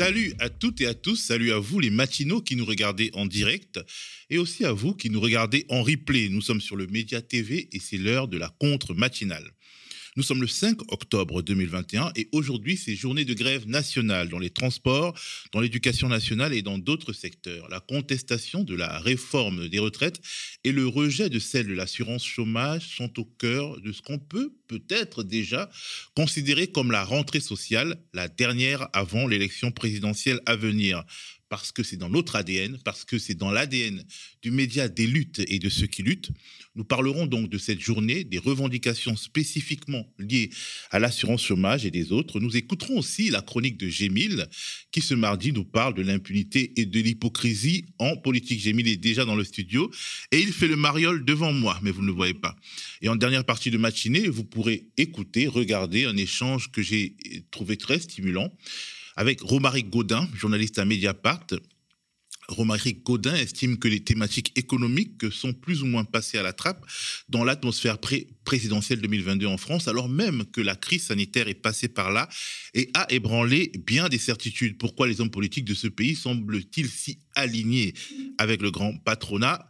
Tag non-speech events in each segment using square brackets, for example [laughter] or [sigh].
Salut à toutes et à tous, salut à vous les matinaux qui nous regardez en direct et aussi à vous qui nous regardez en replay. Nous sommes sur le Média TV et c'est l'heure de la contre matinale. Nous sommes le 5 octobre 2021 et aujourd'hui, c'est journée de grève nationale dans les transports, dans l'éducation nationale et dans d'autres secteurs. La contestation de la réforme des retraites et le rejet de celle de l'assurance chômage sont au cœur de ce qu'on peut peut-être déjà considérer comme la rentrée sociale, la dernière avant l'élection présidentielle à venir parce que c'est dans notre ADN, parce que c'est dans l'ADN du média des luttes et de ceux qui luttent. Nous parlerons donc de cette journée, des revendications spécifiquement liées à l'assurance chômage et des autres. Nous écouterons aussi la chronique de Gémil, qui ce mardi nous parle de l'impunité et de l'hypocrisie en politique. Gémil est déjà dans le studio et il fait le mariole devant moi, mais vous ne le voyez pas. Et en dernière partie de matinée, vous pourrez écouter, regarder un échange que j'ai trouvé très stimulant avec Romaric Gaudin, journaliste à Mediapart. Romaric Gaudin estime que les thématiques économiques sont plus ou moins passées à la trappe dans l'atmosphère présidentielle 2022 en France, alors même que la crise sanitaire est passée par là et a ébranlé bien des certitudes. Pourquoi les hommes politiques de ce pays semblent-ils si alignés avec le grand patronat?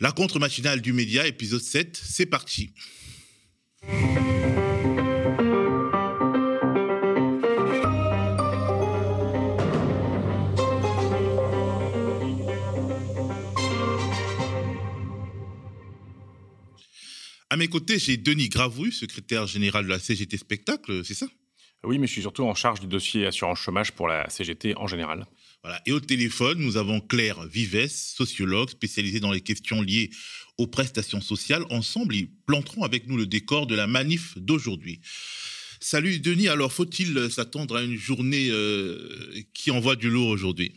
La contre-matinale du média, épisode 7, c'est parti. À mes côtés, j'ai Denis Gravouille, secrétaire général de la CGT Spectacle, c'est ça? Oui, mais je suis surtout en charge du dossier assurance chômage pour la CGT en général. Voilà. Et au téléphone, nous avons Claire Vives, sociologue spécialisée dans les questions liées aux prestations sociales. Ensemble, ils planteront avec nous le décor de la manif d'aujourd'hui. Salut Denis, alors faut-il s'attendre à une journée euh, qui envoie du lourd aujourd'hui?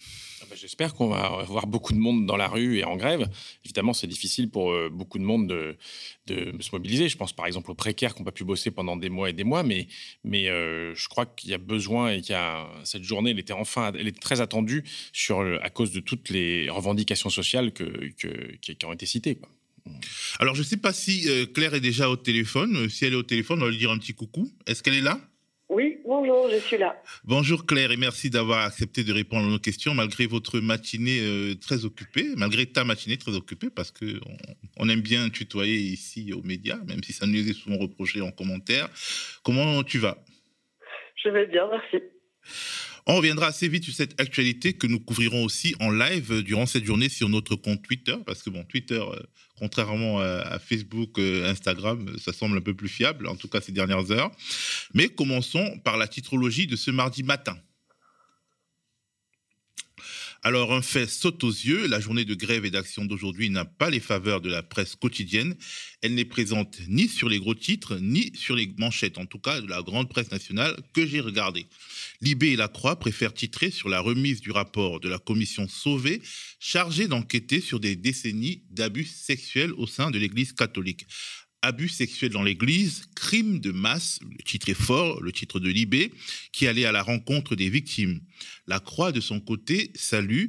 J'espère qu'on va avoir beaucoup de monde dans la rue et en grève. Évidemment, c'est difficile pour euh, beaucoup de monde de, se mobiliser. Je pense par exemple aux précaires qui n'ont pas pu bosser pendant des mois et des mois, mais, euh, je crois qu'il y a besoin et qu'il cette journée, elle était enfin, elle était très attendue à cause de toutes les revendications sociales qui, ont été citées. Alors, je ne sais pas si euh, Claire est déjà au téléphone. Si elle est au téléphone, on va lui dire un petit coucou. Est-ce qu'elle est là? Bonjour, je suis là. Bonjour Claire et merci d'avoir accepté de répondre à nos questions malgré votre matinée euh, très occupée, malgré ta matinée très occupée parce que on, aime bien tutoyer ici aux médias, même si ça nous est souvent reproché en commentaire. Comment tu vas? Je vais bien, merci. On reviendra assez vite sur cette actualité que nous couvrirons aussi en live durant cette journée sur notre compte Twitter, parce que bon, Twitter, euh, contrairement à, Facebook, euh, Instagram, ça semble un peu plus fiable, en tout cas ces dernières heures. Mais commençons par la titrologie de ce mardi matin. Alors, un fait saute aux yeux. La journée de grève et d'action d'aujourd'hui n'a pas les faveurs de la presse quotidienne. Elle n'est présente ni sur les gros titres, ni sur les manchettes, en tout cas de la grande presse nationale que j'ai regardée. Libé et La Croix préfèrent titrer sur la remise du rapport de la commission Sauvé, chargée d'enquêter sur des décennies d'abus sexuels au sein de l'Église catholique abus sexuels dans l'Église, crime de masse, le titre est fort, le titre de Libé, qui allait à la rencontre des victimes. La Croix, de son côté, salue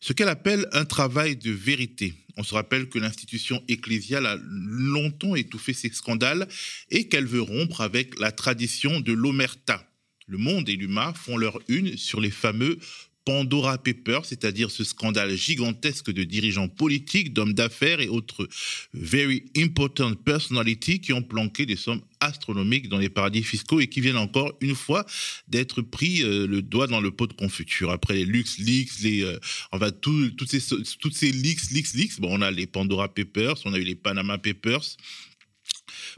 ce qu'elle appelle un travail de vérité. On se rappelle que l'institution ecclésiale a longtemps étouffé ces scandales et qu'elle veut rompre avec la tradition de l'omerta. Le Monde et l'UMA font leur une sur les fameux Pandora Papers, c'est-à-dire ce scandale gigantesque de dirigeants politiques, d'hommes d'affaires et autres very important personalities qui ont planqué des sommes astronomiques dans les paradis fiscaux et qui viennent encore une fois d'être pris euh, le doigt dans le pot de confiture. Après les Lux Leaks, les, euh, enfin toutes ces toutes ces leaks, leaks, leaks. Bon, on a les Pandora Papers, on a eu les Panama Papers.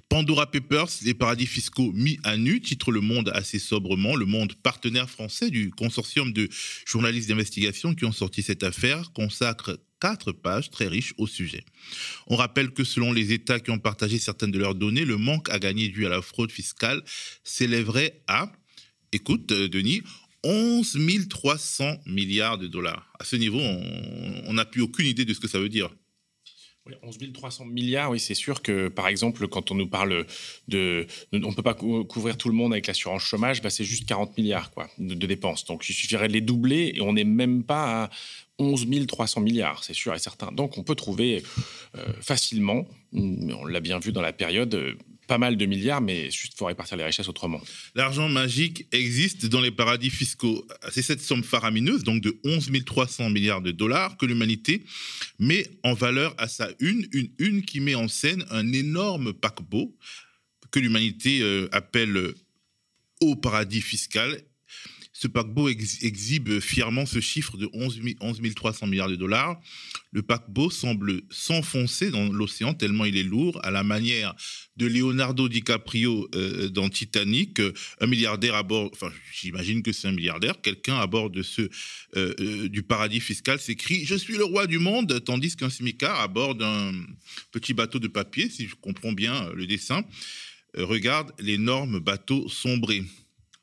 Pandora Papers, les paradis fiscaux mis à nu, titre Le Monde assez sobrement. Le Monde, partenaire français du consortium de journalistes d'investigation qui ont sorti cette affaire, consacre quatre pages très riches au sujet. On rappelle que selon les États qui ont partagé certaines de leurs données, le manque à gagner dû à la fraude fiscale s'élèverait à, écoute euh, Denis, 11 300 milliards de dollars. À ce niveau, on n'a plus aucune idée de ce que ça veut dire. Oui, 11 300 milliards, oui, c'est sûr que, par exemple, quand on nous parle de... On ne peut pas couvrir tout le monde avec l'assurance chômage, bah, c'est juste 40 milliards quoi, de, dépenses. Donc, il suffirait de les doubler et on n'est même pas à 11 300 milliards, c'est sûr et certain. Donc, on peut trouver euh, facilement, on l'a bien vu dans la période, pas mal de milliards, mais juste faut répartir les richesses autrement. L'argent magique existe dans les paradis fiscaux. C'est cette somme faramineuse, donc de 11 300 milliards de dollars, que l'humanité met en valeur à sa une, une une qui met en scène un énorme paquebot que l'humanité euh, appelle au paradis fiscal ce paquebot exhibe fièrement ce chiffre de 11, 300 milliards de dollars. Le paquebot semble s'enfoncer dans l'océan tellement il est lourd, à la manière de Leonardo DiCaprio euh, dans Titanic, un milliardaire à bord, enfin j'imagine que c'est un milliardaire, quelqu'un à bord de ce euh, euh, du paradis fiscal s'écrie Je suis le roi du monde, tandis qu'un smicard à bord d'un petit bateau de papier, si je comprends bien le dessin, regarde l'énorme bateau sombrer.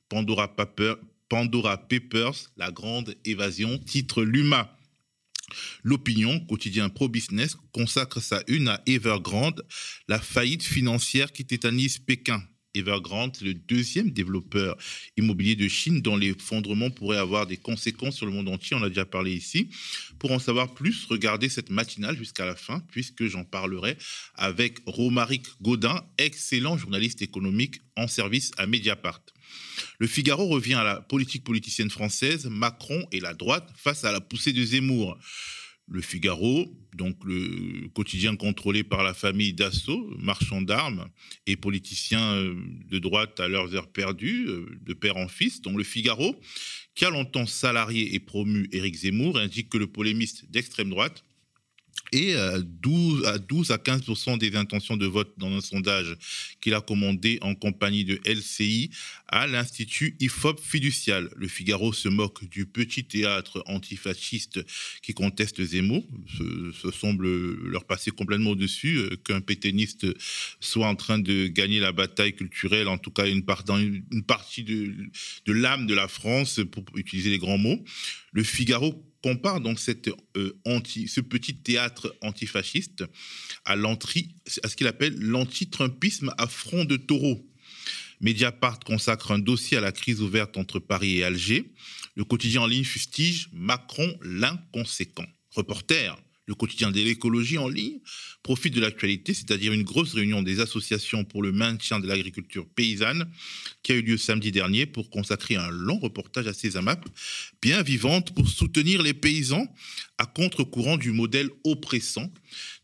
Pandora Paper, Pandora Papers, La Grande Évasion, titre Luma. L'opinion, quotidien pro-business, consacre sa une à Evergrande, la faillite financière qui tétanise Pékin. Evergrande, le deuxième développeur immobilier de Chine dont l'effondrement pourrait avoir des conséquences sur le monde entier. On a déjà parlé ici. Pour en savoir plus, regardez cette matinale jusqu'à la fin, puisque j'en parlerai avec Romaric Godin, excellent journaliste économique en service à Mediapart. Le Figaro revient à la politique politicienne française, Macron et la droite face à la poussée de Zemmour. Le Figaro, donc le quotidien contrôlé par la famille Dassault, marchand d'armes et politiciens euh, de droite à leurs heures perdues, euh, de père en fils, dont le Figaro, qui a longtemps salarié et promu Éric Zemmour, indique que le polémiste d'extrême droite et 12 à 12 à 15% des intentions de vote dans un sondage qu'il a commandé en compagnie de LCI à l'Institut IFOP fiducial. Le Figaro se moque du petit théâtre antifasciste qui conteste Zemmour. Ce, semble leur passer complètement au-dessus euh, qu'un pétainiste soit en train de gagner la bataille culturelle, en tout cas une, part, dans partie de, de l'âme de la France, pour utiliser les grands mots. Le Figaro compare donc cette, euh, anti, ce petit théâtre antifasciste à, à ce qu'il appelle l'anti-trumpisme à front de taureau. Mediapart consacre un dossier à la crise ouverte entre Paris et Alger. Le quotidien en ligne fustige Macron l'inconséquent. Reporter, le quotidien de l'écologie en ligne, profite de l'actualité, c'est-à-dire une grosse réunion des associations pour le maintien de l'agriculture paysanne qui a eu lieu samedi dernier pour consacrer un long reportage à ces AMAP, bien vivante pour soutenir les paysans à contre-courant du modèle oppressant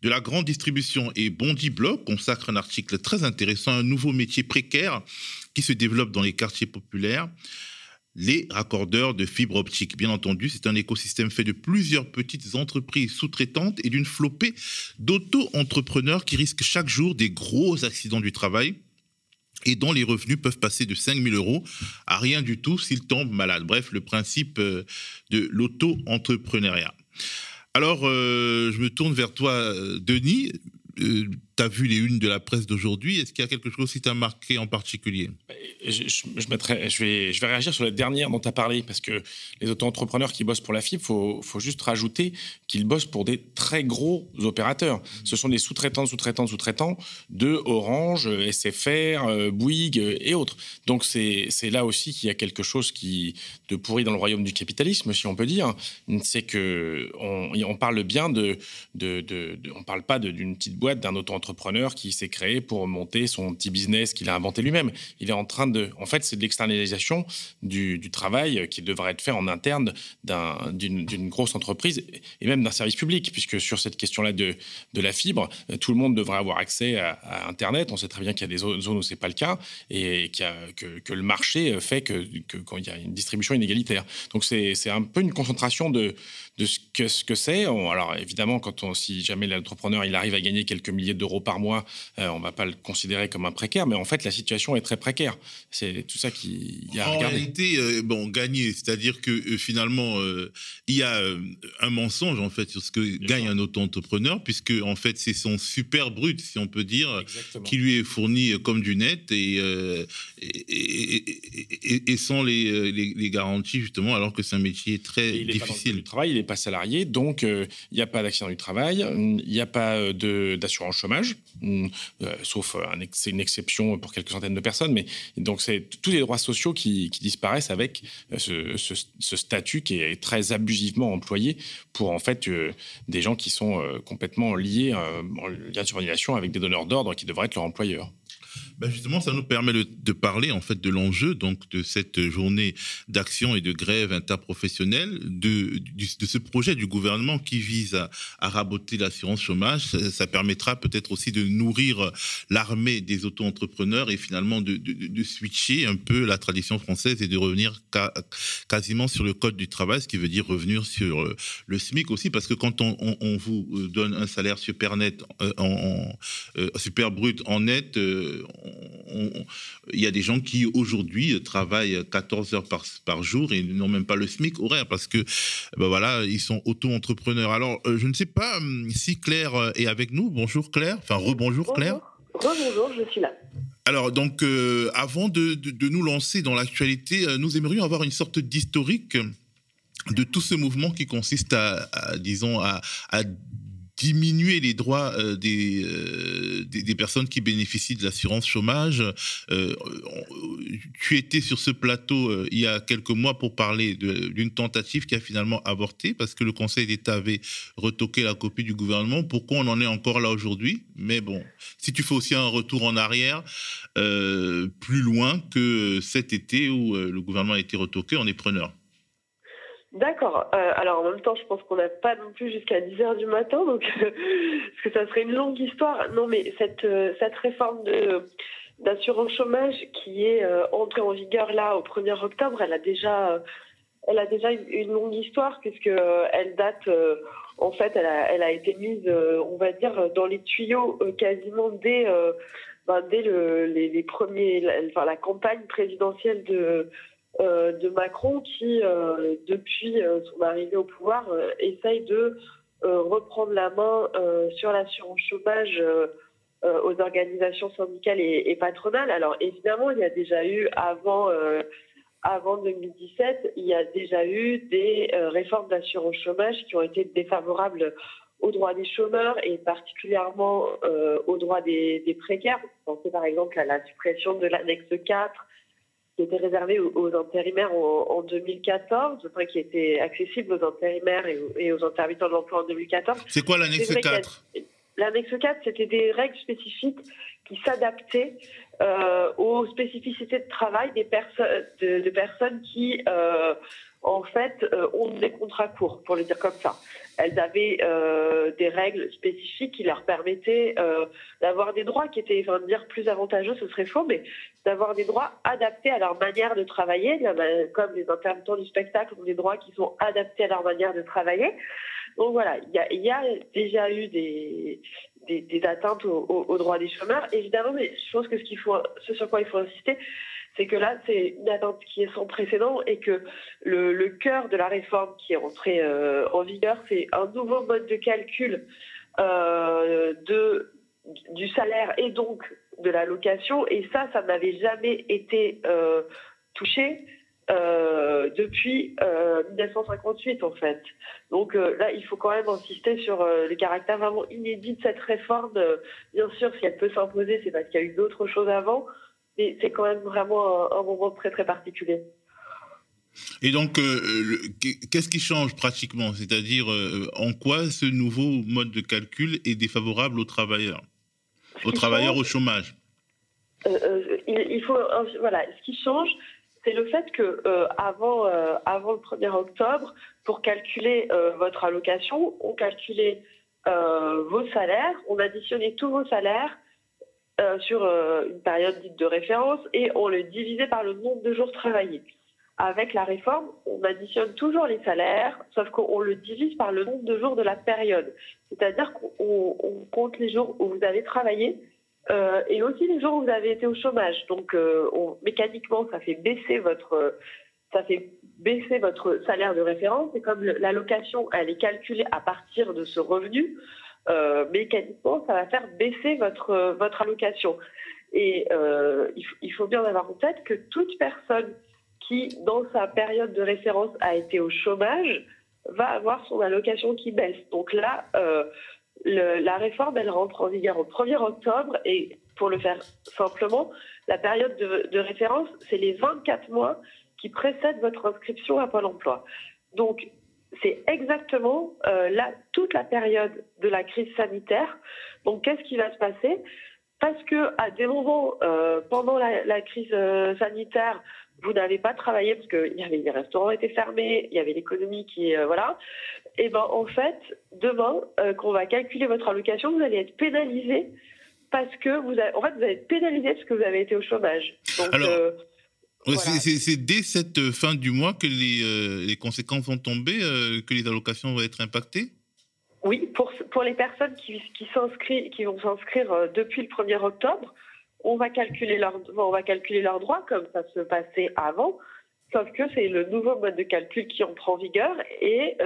de la grande distribution. Et Bondi Blog consacre un article très intéressant un nouveau métier précaire qui se développe dans les quartiers populaires les raccordeurs de fibres optiques. Bien entendu, c'est un écosystème fait de plusieurs petites entreprises sous-traitantes et d'une flopée d'auto-entrepreneurs qui risquent chaque jour des gros accidents du travail et dont les revenus peuvent passer de 5 000 euros à rien du tout s'ils tombent malades. Bref, le principe euh, de l'auto-entrepreneuriat. Alors, euh, je me tourne vers toi, euh, Denis. Tu as vu les unes de la presse d'aujourd'hui. Est-ce qu'il y a quelque chose qui t'a marqué en particulier? Je, je, vais, je vais réagir sur la dernière dont tu as parlé, parce que les auto-entrepreneurs qui bossent pour la fibre, il faut, juste rajouter qu'ils bossent pour des très gros opérateurs. Ce sont des sous-traitants, sous-traitants, sous-traitants de Orange, SFR, Bouygues et autres. Donc c'est là aussi qu'il y a quelque chose qui de pourri dans le royaume du capitalisme, si on peut dire. C'est que on, parle bien de, de, de on parle pas d'une petite boîte d'un auto-entrepreneur qui s'est créé pour monter son petit business qu'il a inventé lui-même. Il est en train de. En fait, c'est de l'externalisation du, travail qui devrait être fait en interne d'une grosse entreprise et même d'un service public, puisque sur cette question-là de, la fibre, tout le monde devrait avoir accès à, Internet. On sait très bien qu'il y a des zones où c'est pas le cas et que, que, le marché fait que, quand il y a une distribution inégalitaire. Donc c'est un peu une concentration de, de ce que ce que c'est. Alors évidemment, quand on, si jamais l'entrepreneur il arrive à gagner quelques milliers d'euros par mois, euh, on ne va pas le considérer comme un précaire, mais en fait, la situation est très précaire. C'est tout ça qui y a en réalité, euh, bon, gagner, c'est-à-dire que euh, finalement, il y a un mensonge en fait sur ce que gagne un auto-entrepreneur, puisque en fait, c'est son super brut, si on peut dire, qui lui est fourni comme du net et, et, sans les, les, garanties justement, alors que c'est un métier très il difficile. du travail, il n'est pas salarié, donc il n'y a pas d'accident du travail, il n'y a pas de assurance chômage, mm, euh, sauf euh, c'est une exception pour quelques centaines de personnes, mais donc c'est tous les droits sociaux qui, disparaissent avec euh, ce, statut qui est très abusivement employé pour en fait des gens qui sont complètement liés en lien de subordination avec des donneurs d'ordre qui devraient être leur employeur. Ben justement, ça nous permet de parler en fait de l'enjeu donc de cette journée d'action et de grève interprofessionnelle, de, ce projet du gouvernement qui vise à, raboter l'assurance chômage. Ça, permettra peut-être aussi de nourrir l'armée des auto-entrepreneurs et finalement de, switcher un peu la tradition française et de revenir quasiment sur le code du travail, ce qui veut dire revenir sur euh, le SMIC aussi, parce que quand on, vous donne un salaire super net, euh, euh, super brut en net, il y a des gens qui aujourd'hui travaillent 14 heures par, par jour et n'ont même pas le SMIC horaire parce que ben voilà, ils sont auto-entrepreneurs. Alors, euh, je ne sais pas hum, si Claire euh, est avec nous. Bonjour Claire. Enfin, rebonjour Claire. Bonjour, je suis là. Alors, donc, euh, avant de, de, nous lancer dans l'actualité, nous aimerions avoir une sorte d'historique de tout ce mouvement qui consiste à, à disons, à, à diminuer les droits euh, des, euh, des, des, personnes qui bénéficient de l'assurance chômage. Euh, tu étais sur ce plateau il y a quelques mois pour parler d'une tentative qui a finalement avorté parce que le Conseil d'État avait retoqué la copie du gouvernement. Pourquoi on en est encore là aujourd'hui? Mais bon, si tu fais aussi un retour en arrière, plus loin que cet été où le gouvernement a été retoqué, on est preneur. D'accord. Euh, alors en même temps, je pense qu'on n'a pas non plus jusqu'à 10 heures du matin, donc [laughs] parce que ça serait une longue histoire. Non, mais cette euh, réforme d'assurance chômage qui est euh, entrée en vigueur là au 1er octobre, elle a déjà euh, une longue histoire puisque euh, elle date en fait elle a été mise on va dire dans les tuyaux quasiment dès ben, les, premiers enfin la campagne présidentielle de euh, de Macron qui, euh, depuis euh, son arrivée au pouvoir, essaye de reprendre la main sur l'assurance chômage aux organisations syndicales et, patronales. Alors évidemment, il y a déjà eu avant avant 2017, il y a déjà eu des euh, réformes d'assurance chômage qui ont été défavorables aux droits des chômeurs et particulièrement euh, aux droits des, des précaires. Pensez par exemple à la suppression de l'annexe 4 qui était réservé aux, aux intérimaires en, en 2014, enfin, qui était accessible aux intérimaires et, et aux intermittents de l'emploi en 2014. C'est quoi l'annexe 4 L'annexe 4, c'était des règles spécifiques qui s'adaptaient euh, aux spécificités de travail des personnes de, de, personnes qui euh, en fait, euh, ont des contrats courts, pour le dire comme ça. Elles avaient euh, des règles spécifiques qui leur permettaient euh, d'avoir des droits qui étaient, enfin, dire plus avantageux, ce serait faux, mais d'avoir des droits adaptés à leur manière de travailler, comme les intermittents du spectacle ont des droits qui sont adaptés à leur manière de travailler. Donc voilà, il y a, déjà eu des, atteintes aux, droits des chômeurs, évidemment, mais je pense que ce sur quoi il faut insister, c'est que là, c'est une attente qui est sans précédent et que le, cœur de la réforme qui est rentrée euh, en vigueur, c'est un nouveau mode de calcul euh, de, du salaire et donc de la location. Et ça, ça n'avait jamais été euh, touché. Depuis euh, 1958 en fait. Donc là, il faut quand même insister sur le caractère vraiment inédit de cette réforme. bien sûr, si elle peut s'imposer, c'est parce qu'il y a eu d'autres choses avant c'est quand même vraiment un, un, moment très très particulier. Et donc, euh, qu'est-ce qui change pratiquement? C'est-à-dire, euh, en quoi ce nouveau mode de calcul est défavorable aux travailleurs, aux travailleurs au chômage. euh, il, il, faut, voilà, ce qui change, c'est le fait que avant, avant le 1er octobre, pour calculer votre allocation, on calculait vos salaires, on additionnait tous vos salaires euh, sur euh, une période dite de référence et on le divisait par le nombre de jours travaillés. Avec la réforme, on additionne toujours les salaires, sauf qu'on le divise par le nombre de jours de la période. C'est-à-dire qu'on compte les jours où vous avez travaillé euh, et aussi les jours où vous avez été au chômage. Donc, on, mécaniquement, ça fait baisser votre ça fait baisser votre salaire de référence. Et comme l'allocation, elle est calculée à partir de ce revenu, euh, mécaniquement, ça va faire baisser votre, votre allocation. Et euh, il, faut bien avoir en tête que toute personne qui, dans sa période de référence, a été au chômage, va avoir son allocation qui baisse. Donc là, euh, la réforme, elle rentre en vigueur au 1er octobre et pour le faire simplement, la période de, de référence, c'est les 24 mois qui précèdent votre inscription à Pôle emploi. Donc, c'est exactement euh, là toute la période de la crise sanitaire. Donc, qu'est-ce qui va se passer? Parce que à des moments pendant la, crise sanitaire, vous n'avez pas travaillé parce que y avait les restaurants étaient fermés, il y avait l'économie qui voilà. Et eh ben en fait, demain, qu'on va calculer votre allocation, vous allez être pénalisé parce que vous avez, en fait, vous allez être pénalisé parce que vous avez été au chômage. Donc, c'est dès cette fin du mois que les, euh, les conséquences vont tomber, euh, que les allocations vont être impactées? Oui, pour, pour les personnes qui, qui, qui vont s'inscrire euh, depuis le 1er octobre, on va calculer leur, on va calculer leurs droits comme ça se passait avant, sauf que c'est le nouveau mode de calcul qui entre en vigueur et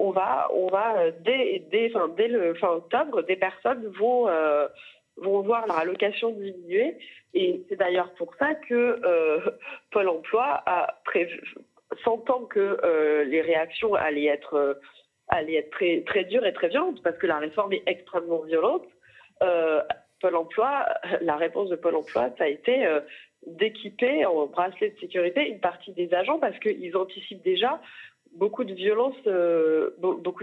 on va, on va dès, dès, dès le fin octobre, des personnes vont vont voir leur allocation diminuer. Et c'est d'ailleurs pour ça que euh, Pôle emploi a prévu, sentant que euh, les réactions allaient être, euh, allaient être très, très dures et très violentes, parce que la réforme est extrêmement violente, Pôle emploi, la réponse de Pôle emploi, ça a été d'équiper en bracelet de sécurité une partie des agents, parce qu'ils anticipent déjà beaucoup de violence,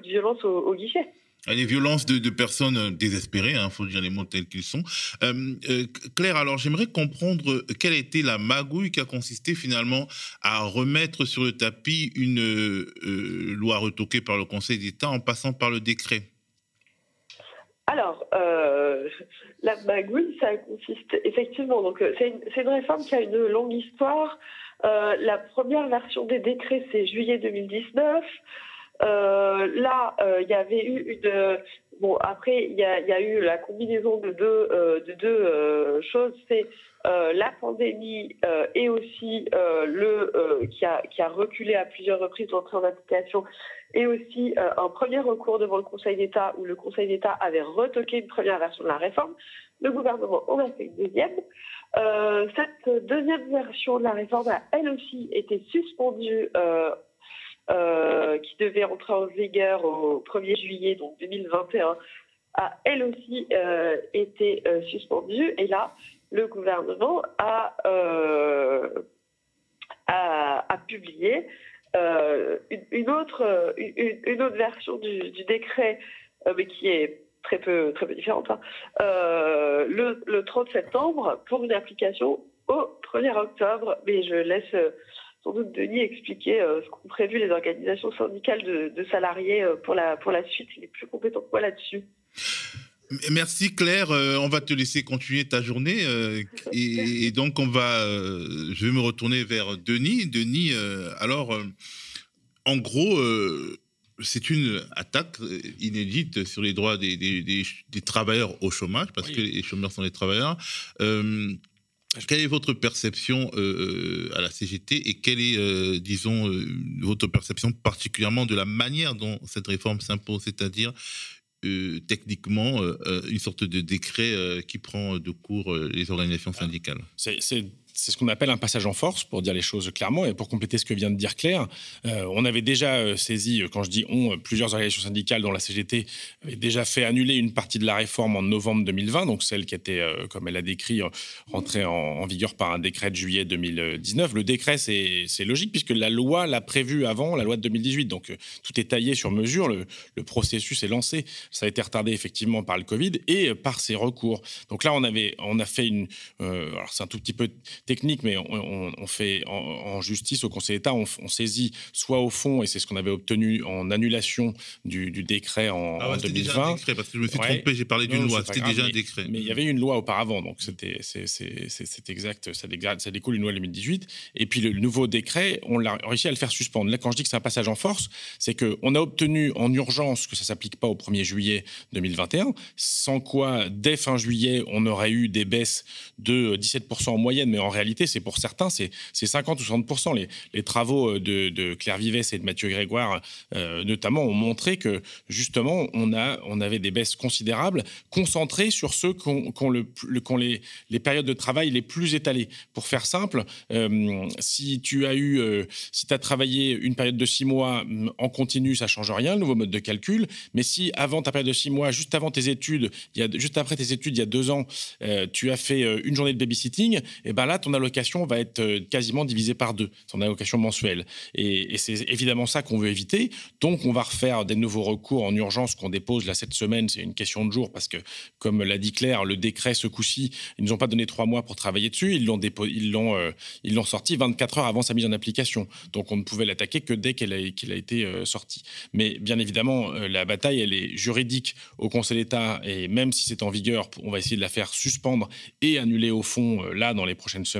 violence au guichet. Les violences de, personnes euh, désespérées, il hein, faut dire les mots tels qu'ils sont. Euh, euh, Claire, alors j'aimerais comprendre quelle été la magouille qui a consisté finalement à remettre sur le tapis une loi retoquée par le Conseil d'État en passant par le décret? Alors, la magouille, ça consiste effectivement, donc c'est une, réforme qui a une longue histoire. la première version des décrets, c'est juillet 2019. Euh, là, euh, il y avait eu une. Bon, après, il y, a, eu la combinaison de deux, euh, choses. C'est la pandémie et aussi le qui a, qui, a, reculé à plusieurs reprises l'entrée en application, et aussi un premier recours devant le Conseil d'État où le Conseil d'État avait retoqué une première version de la réforme. Le gouvernement en a fait une deuxième. cette deuxième version de la réforme a elle aussi été suspendue euh, qui devait entrer en vigueur au 1er juillet donc 2021 a elle aussi euh, été euh, suspendue. Et là, le gouvernement a, publié une, autre, une, autre version du, décret, mais qui est très peu, très peu différente, hein. le, le 30 septembre pour une application au 1er octobre. Mais je laisse sans doute Denis expliquer euh, ce qu'ont prévu les organisations syndicales de, salariés euh, pour, la, pour la suite. Il est plus compétent que moi là-dessus. Merci Claire, euh, on va te laisser continuer ta journée et, donc on va, je vais me retourner vers Denis. Denis, alors en gros, c'est une attaque inédite sur les droits des, des, travailleurs au chômage parce que les chômeurs sont les travailleurs. Quelle est votre perception euh, euh, à la CGT et quelle est, euh, disons, votre perception particulièrement de la manière dont cette réforme s'impose, c'est-à-dire techniquement une sorte de décret qui prend de court les organisations syndicales? C'est ce qu'on appelle un passage en force, pour dire les choses clairement, et pour compléter ce que vient de dire Claire. Euh, on avait déjà euh, saisi, euh, quand je dis on, plusieurs organisations syndicales dont la CGT avait déjà fait annuler une partie de la réforme en novembre 2020, donc celle qui était, comme elle a décrit, rentrée en, vigueur par un décret de juillet 2019. Le décret, c'est logique, puisque la loi l'a prévu avant, la loi de 2018, donc tout est taillé sur mesure, le, processus est lancé. Ça a été retardé effectivement par le Covid et par ses recours. Donc là, on, avait, on a fait une... alors c'est un tout petit peu technique, mais on, fait en, justice au Conseil d'État, on, saisit soit au fond, et c'est ce qu'on avait obtenu en annulation du, décret en, ah 2020. Déjà un décret, parce que je me suis trompé, j'ai parlé d'une loi, c'était déjà un décret. Mais il y avait une loi auparavant, donc c'était c'est exact, ça, dégrade, ça découle une loi de 2018. Et puis le, nouveau décret, on l'a réussi à le faire suspendre. Là, quand je dis que c'est un passage en force, c'est qu'on a obtenu en urgence que ça s'applique pas au 1er juillet 2021, sans quoi, dès fin juillet, on aurait eu des baisses de 17% en moyenne, mais en réalité, c'est pour certains, c'est 50 ou 60 les, les, travaux euh, de, Claire Vivès et de Mathieu Grégoire, euh, notamment, ont montré que justement, on, a, on avait des baisses considérables concentrées sur ceux qui ont, le, les, les, périodes de travail les plus étalées. Pour faire simple, euh, si tu as eu, si tu as travaillé une période de six mois mm, en continu, ça change rien, le nouveau mode de calcul. Mais si avant ta période de six mois, juste avant tes études, il y a, juste après tes études, il y a deux ans, tu as fait une journée de babysitting, et eh ben là, ton allocation va être euh, quasiment divisée par deux, ton allocation mensuelle. Et, c'est évidemment ça qu'on veut éviter. Donc, on va refaire des nouveaux recours en urgence qu'on dépose là cette semaine. C'est une question de jour parce que, comme l'a dit Claire, le décret ce coup-ci, ils nous ont pas donné trois mois pour travailler dessus. Ils l'ont ils l'ont euh, ils l'ont sorti 24 heures avant sa mise en application. Donc, on ne pouvait l'attaquer que dès qu'elle a, a été euh, sortie. Mais bien évidemment, la bataille, elle est juridique au Conseil d'État et même si c'est en vigueur, on va essayer de la faire suspendre et annuler au fond là dans les prochaines semaines.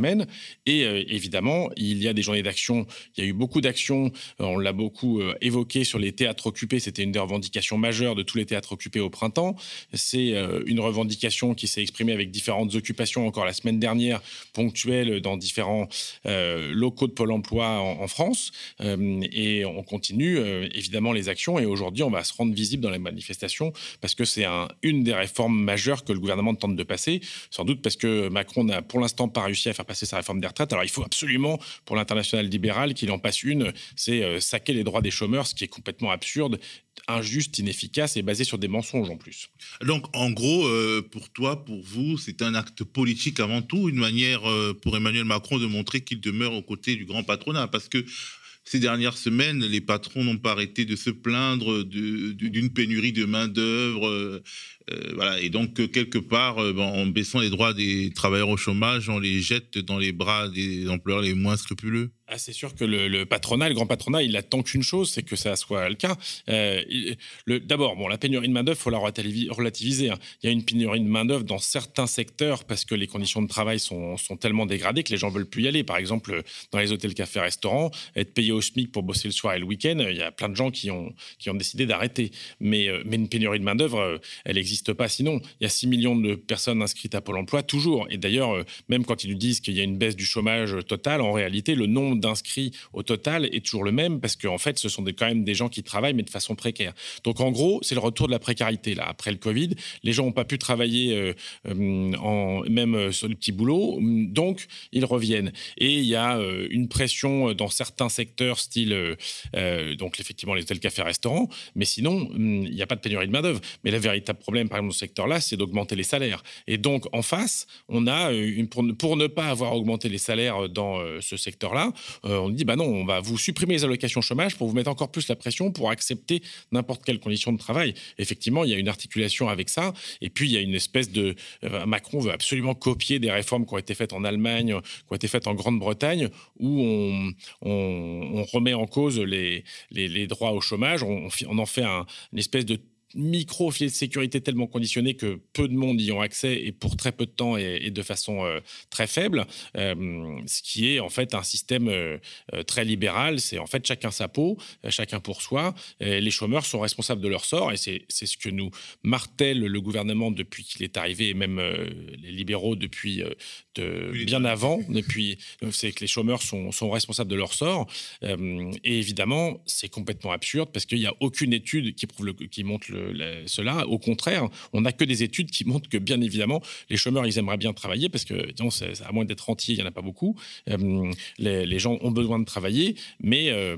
Et évidemment, il y a des journées d'action. Il y a eu beaucoup d'actions. On l'a beaucoup évoqué sur les théâtres occupés. C'était une des revendications majeures de tous les théâtres occupés au printemps. C'est une revendication qui s'est exprimée avec différentes occupations encore la semaine dernière, ponctuelles dans différents locaux de Pôle emploi en, France. et on continue évidemment les actions. Et aujourd'hui, on va se rendre visible dans les manifestations parce que c'est un, une des réformes majeures que le gouvernement tente de passer. Sans doute parce que Macron n'a pour l'instant pas réussi à faire passer sa réforme des retraites. Alors il faut absolument, pour l'international libéral, qu'il en passe une, c'est euh, saquer les droits des chômeurs, ce qui est complètement absurde, injuste, inefficace et basé sur des mensonges en plus. Donc en gros, euh, pour toi, pour vous, c'est un acte politique avant tout, une manière euh, pour Emmanuel Macron de montrer qu'il demeure aux côtés du grand patronat, parce que ces dernières semaines, les patrons n'ont pas arrêté de se plaindre d'une pénurie de main-d'œuvre. Euh, voilà. Et donc, quelque part, euh, en baissant les droits des travailleurs au chômage, on les jette dans les bras des employeurs les moins scrupuleux. Ah, c'est sûr que le, patronat, le grand patronat, il attend qu'une chose, c'est que ça soit le cas. Euh, d'abord, bon, la pénurie de main-d'œuvre, faut la relativiser. Hein. Il y a une pénurie de main-d'œuvre dans certains secteurs parce que les conditions de travail sont, tellement dégradées que les gens veulent plus y aller. Par exemple, dans les hôtels, cafés, restaurants, être payé au SMIC pour bosser le soir et le week-end, il y a plein de gens qui ont, décidé d'arrêter. Mais, mais une pénurie de main-d'œuvre, elle existe pas. Sinon, il y a 6 millions de personnes inscrites à Pôle emploi, toujours. Et d'ailleurs, euh, même quand ils nous disent qu'il y a une baisse du chômage total, en réalité, le nombre d'inscrits au total est toujours le même parce qu'en fait, ce sont quand même des gens qui travaillent, mais de façon précaire. Donc, en gros, c'est le retour de la précarité. Là, après le Covid, les gens n'ont pas pu travailler euh, euh, en, même sur le petit boulot, donc ils reviennent. Et il y a une pression dans certains secteurs, style, donc effectivement, les hôtels, cafés, restaurants, mais sinon, il n'y a pas de pénurie de main-d'œuvre. Mais le véritable problème, par exemple, ce secteur-là, c'est d'augmenter les salaires. Et donc, en face, on a euh, pour, ne, pas avoir augmenté les salaires dans euh, ce secteur-là, euh, on dit bah non, on va vous supprimer les allocations chômage pour vous mettre encore plus la pression pour accepter n'importe quelle condition de travail. Effectivement, il y a une articulation avec ça. Et puis, il y a une espèce de. Macron veut absolument copier des réformes qui ont été faites en Allemagne, qui ont été faites en Grande-Bretagne, où on, remet en cause les, droits au chômage. On, on en fait un, une espèce de micro-filet de sécurité tellement conditionné que peu de monde y ont accès et pour très peu de temps et, de façon euh, très faible, euh, ce qui est en fait un système euh, très libéral. C'est en fait chacun sa peau, chacun pour soi. les chômeurs sont responsables de leur sort et c'est ce que nous martèle le gouvernement depuis qu'il est arrivé et même les libéraux depuis de, bien avant. Depuis, c'est que les chômeurs sont, sont, responsables de leur sort. et évidemment, c'est complètement absurde parce qu'il n'y a aucune étude qui prouve le, qui montre le, cela. Au contraire, on n'a que des études qui montrent que, bien évidemment, les chômeurs, ils aimeraient bien travailler parce que, à moins d'être rentier, il n'y en a pas beaucoup. Euh, les, gens ont besoin de travailler, mais euh,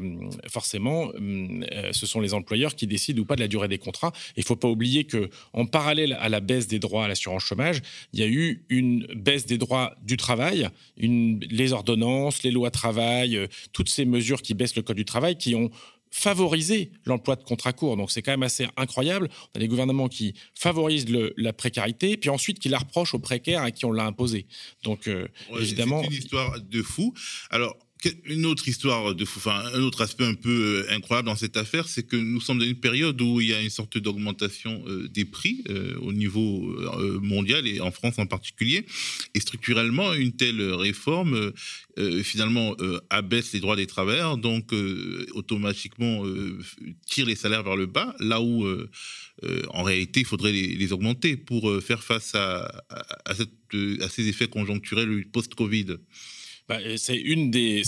forcément, euh, ce sont les employeurs qui décident ou pas de la durée des contrats. Il ne faut pas oublier que, en parallèle à la baisse des droits à l'assurance chômage, il y a eu une baisse des droits du travail, les ordonnances, les lois travail, toutes ces mesures qui baissent le code du travail, qui ont favoriser l'emploi de contrats courts. Donc c'est quand même assez incroyable. On a des gouvernements qui favorisent la précarité, puis ensuite qui la reprochent aux précaires à qui on l'a imposé. Donc euh, évidemment... C'est une histoire de fou. Alors une autre histoire un autre aspect un peu euh, incroyable dans cette affaire, c'est que nous sommes dans une période où il y a une sorte d'augmentation euh, des prix euh, au niveau mondial et en France en particulier. Et structurellement, une telle réforme finalement abaisse les droits des travailleurs, donc automatiquement tire les salaires vers le bas, là où en réalité il faudrait les, augmenter pour faire face à ces effets conjoncturels post-Covid. Bah, c'est une des,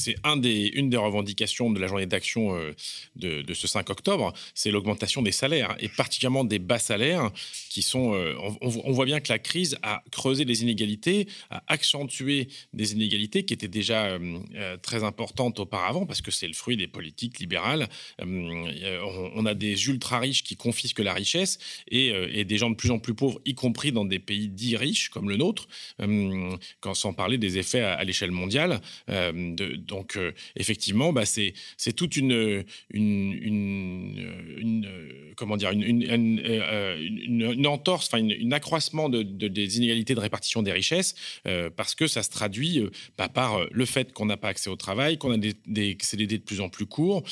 revendications de la journée d'action euh, de, ce 5 octobre, c'est l'augmentation des salaires et particulièrement des bas salaires qui sont. Euh, on, voit bien que la crise a creusé les inégalités, a accentué des inégalités qui étaient déjà euh, très importantes auparavant parce que c'est le fruit des politiques libérales. On, a des ultra riches qui confisquent la richesse et, et, des gens de plus en plus pauvres, y compris dans des pays dits riches comme le nôtre, quand, sans parler des effets à l'échelle mondiale. Euh, donc, euh, effectivement, bah, c'est toute une, une, comment dire, une, entorse, enfin, une, accroissement de, des inégalités de répartition des richesses, euh, parce que ça se traduit bah, par le fait qu'on n'a pas accès au travail, qu'on a des, des CDD de plus en plus courts,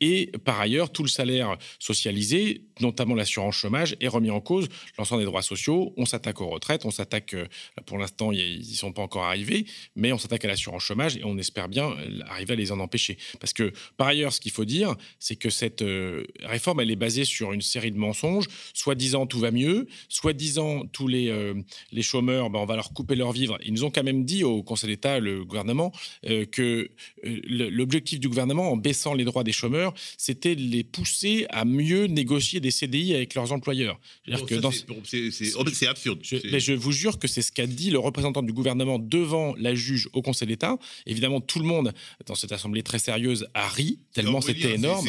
et par ailleurs, tout le salaire socialisé, notamment l'assurance chômage, est remis en cause. L'ensemble des droits sociaux, on s'attaque aux retraites, on s'attaque, pour l'instant, ils ne sont pas encore arrivés, mais on s'attaque à l'assurance chômage et on espère bien euh, arriver à les en empêcher. Parce que, par ailleurs, ce qu'il faut dire, c'est que cette euh, réforme, elle est basée sur une série de mensonges, soi-disant tout va mieux, soi-disant tous les, euh, les chômeurs, ben, on va leur couper leur vivre. Ils nous ont quand même dit au Conseil d'État, le gouvernement, que l'objectif du gouvernement, en baissant les droits des chômeurs, c'était de les pousser à mieux négocier des CDI avec leurs employeurs. C'est absurde. Je, mais je vous jure que c'est ce qu'a dit le représentant du gouvernement devant la juge au Conseil d'État. Évidemment, tout le monde dans cette assemblée très sérieuse a ri, tellement c'était énorme.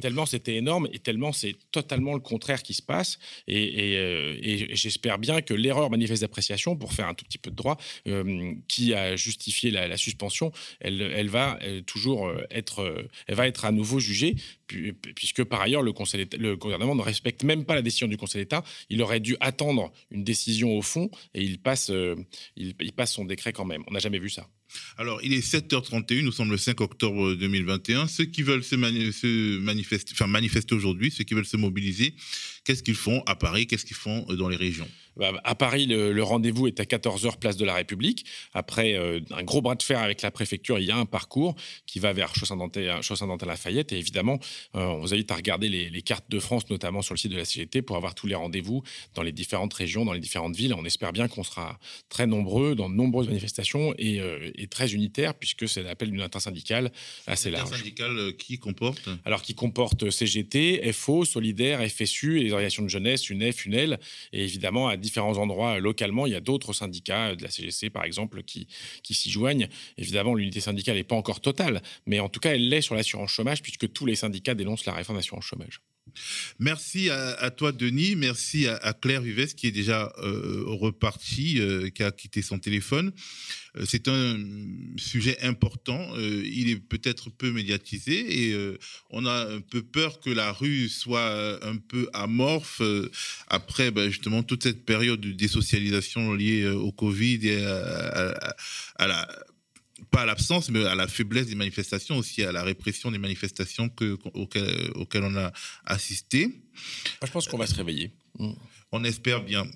Tellement c'était énorme et tellement c'est totalement le contraire qui se passe. Et, euh, j'espère bien que l'erreur manifeste d'appréciation, pour faire un tout petit peu de droit, euh, qui a justifié la, suspension, elle, elle va euh, toujours être, elle va être à nouveau jugée puisque par ailleurs le, gouvernement ne respecte même pas la décision du Conseil d'État. Il aurait dû attendre une décision au fond et il passe, il, il passe son décret quand même. On n'a jamais vu ça. Alors, il est 7h31, nous sommes le 5 octobre 2021. Ceux qui veulent se, manifester, enfin manifester aujourd'hui, ceux qui veulent se mobiliser, qu'est-ce qu'ils font à Paris? Qu'est-ce qu'ils font dans les régions? Bah, à Paris, le, rendez-vous est à 14h, place de la République. Après euh, un gros bras de fer avec la préfecture, il y a un parcours qui va vers Chaussin-Dantin-Lafayette. Et évidemment, euh, on vous invite à regarder les, cartes de France, notamment sur le site de la CGT, pour avoir tous les rendez-vous dans les différentes régions, dans les différentes villes. On espère bien qu'on sera très nombreux dans de nombreuses manifestations et, euh, très unitaires, puisque c'est l'appel d'une intersyndicale assez large. Intersyndicale qui comporte? Alors, qui comporte CGT, FO, Solidaire, FSU, et les organisations de jeunesse, UNEF, UNEL, et évidemment à différents endroits euh, localement. Il y a d'autres syndicats, euh, de la CGC par exemple, qui, qui s'y joignent. Évidemment, l'unité syndicale n'est pas encore totale, mais en tout cas, elle l'est sur l'assurance chômage, puisque tous les syndicats dénoncent la réforme d'assurance chômage. Merci à, toi, Denis. Merci à, Claire Vives qui est déjà euh, repartie, euh, qui a quitté son téléphone. Euh, c'est un sujet important. il est peut-être peu médiatisé et on a un peu peur que la rue soit un peu amorphe après ben, justement toute cette période de désocialisation liée au Covid et à la pas à l'absence, mais à la faiblesse des manifestations, aussi à la répression des manifestations que, auxquelles, on a assisté. Je pense qu'on va se réveiller. Mm. On espère bien.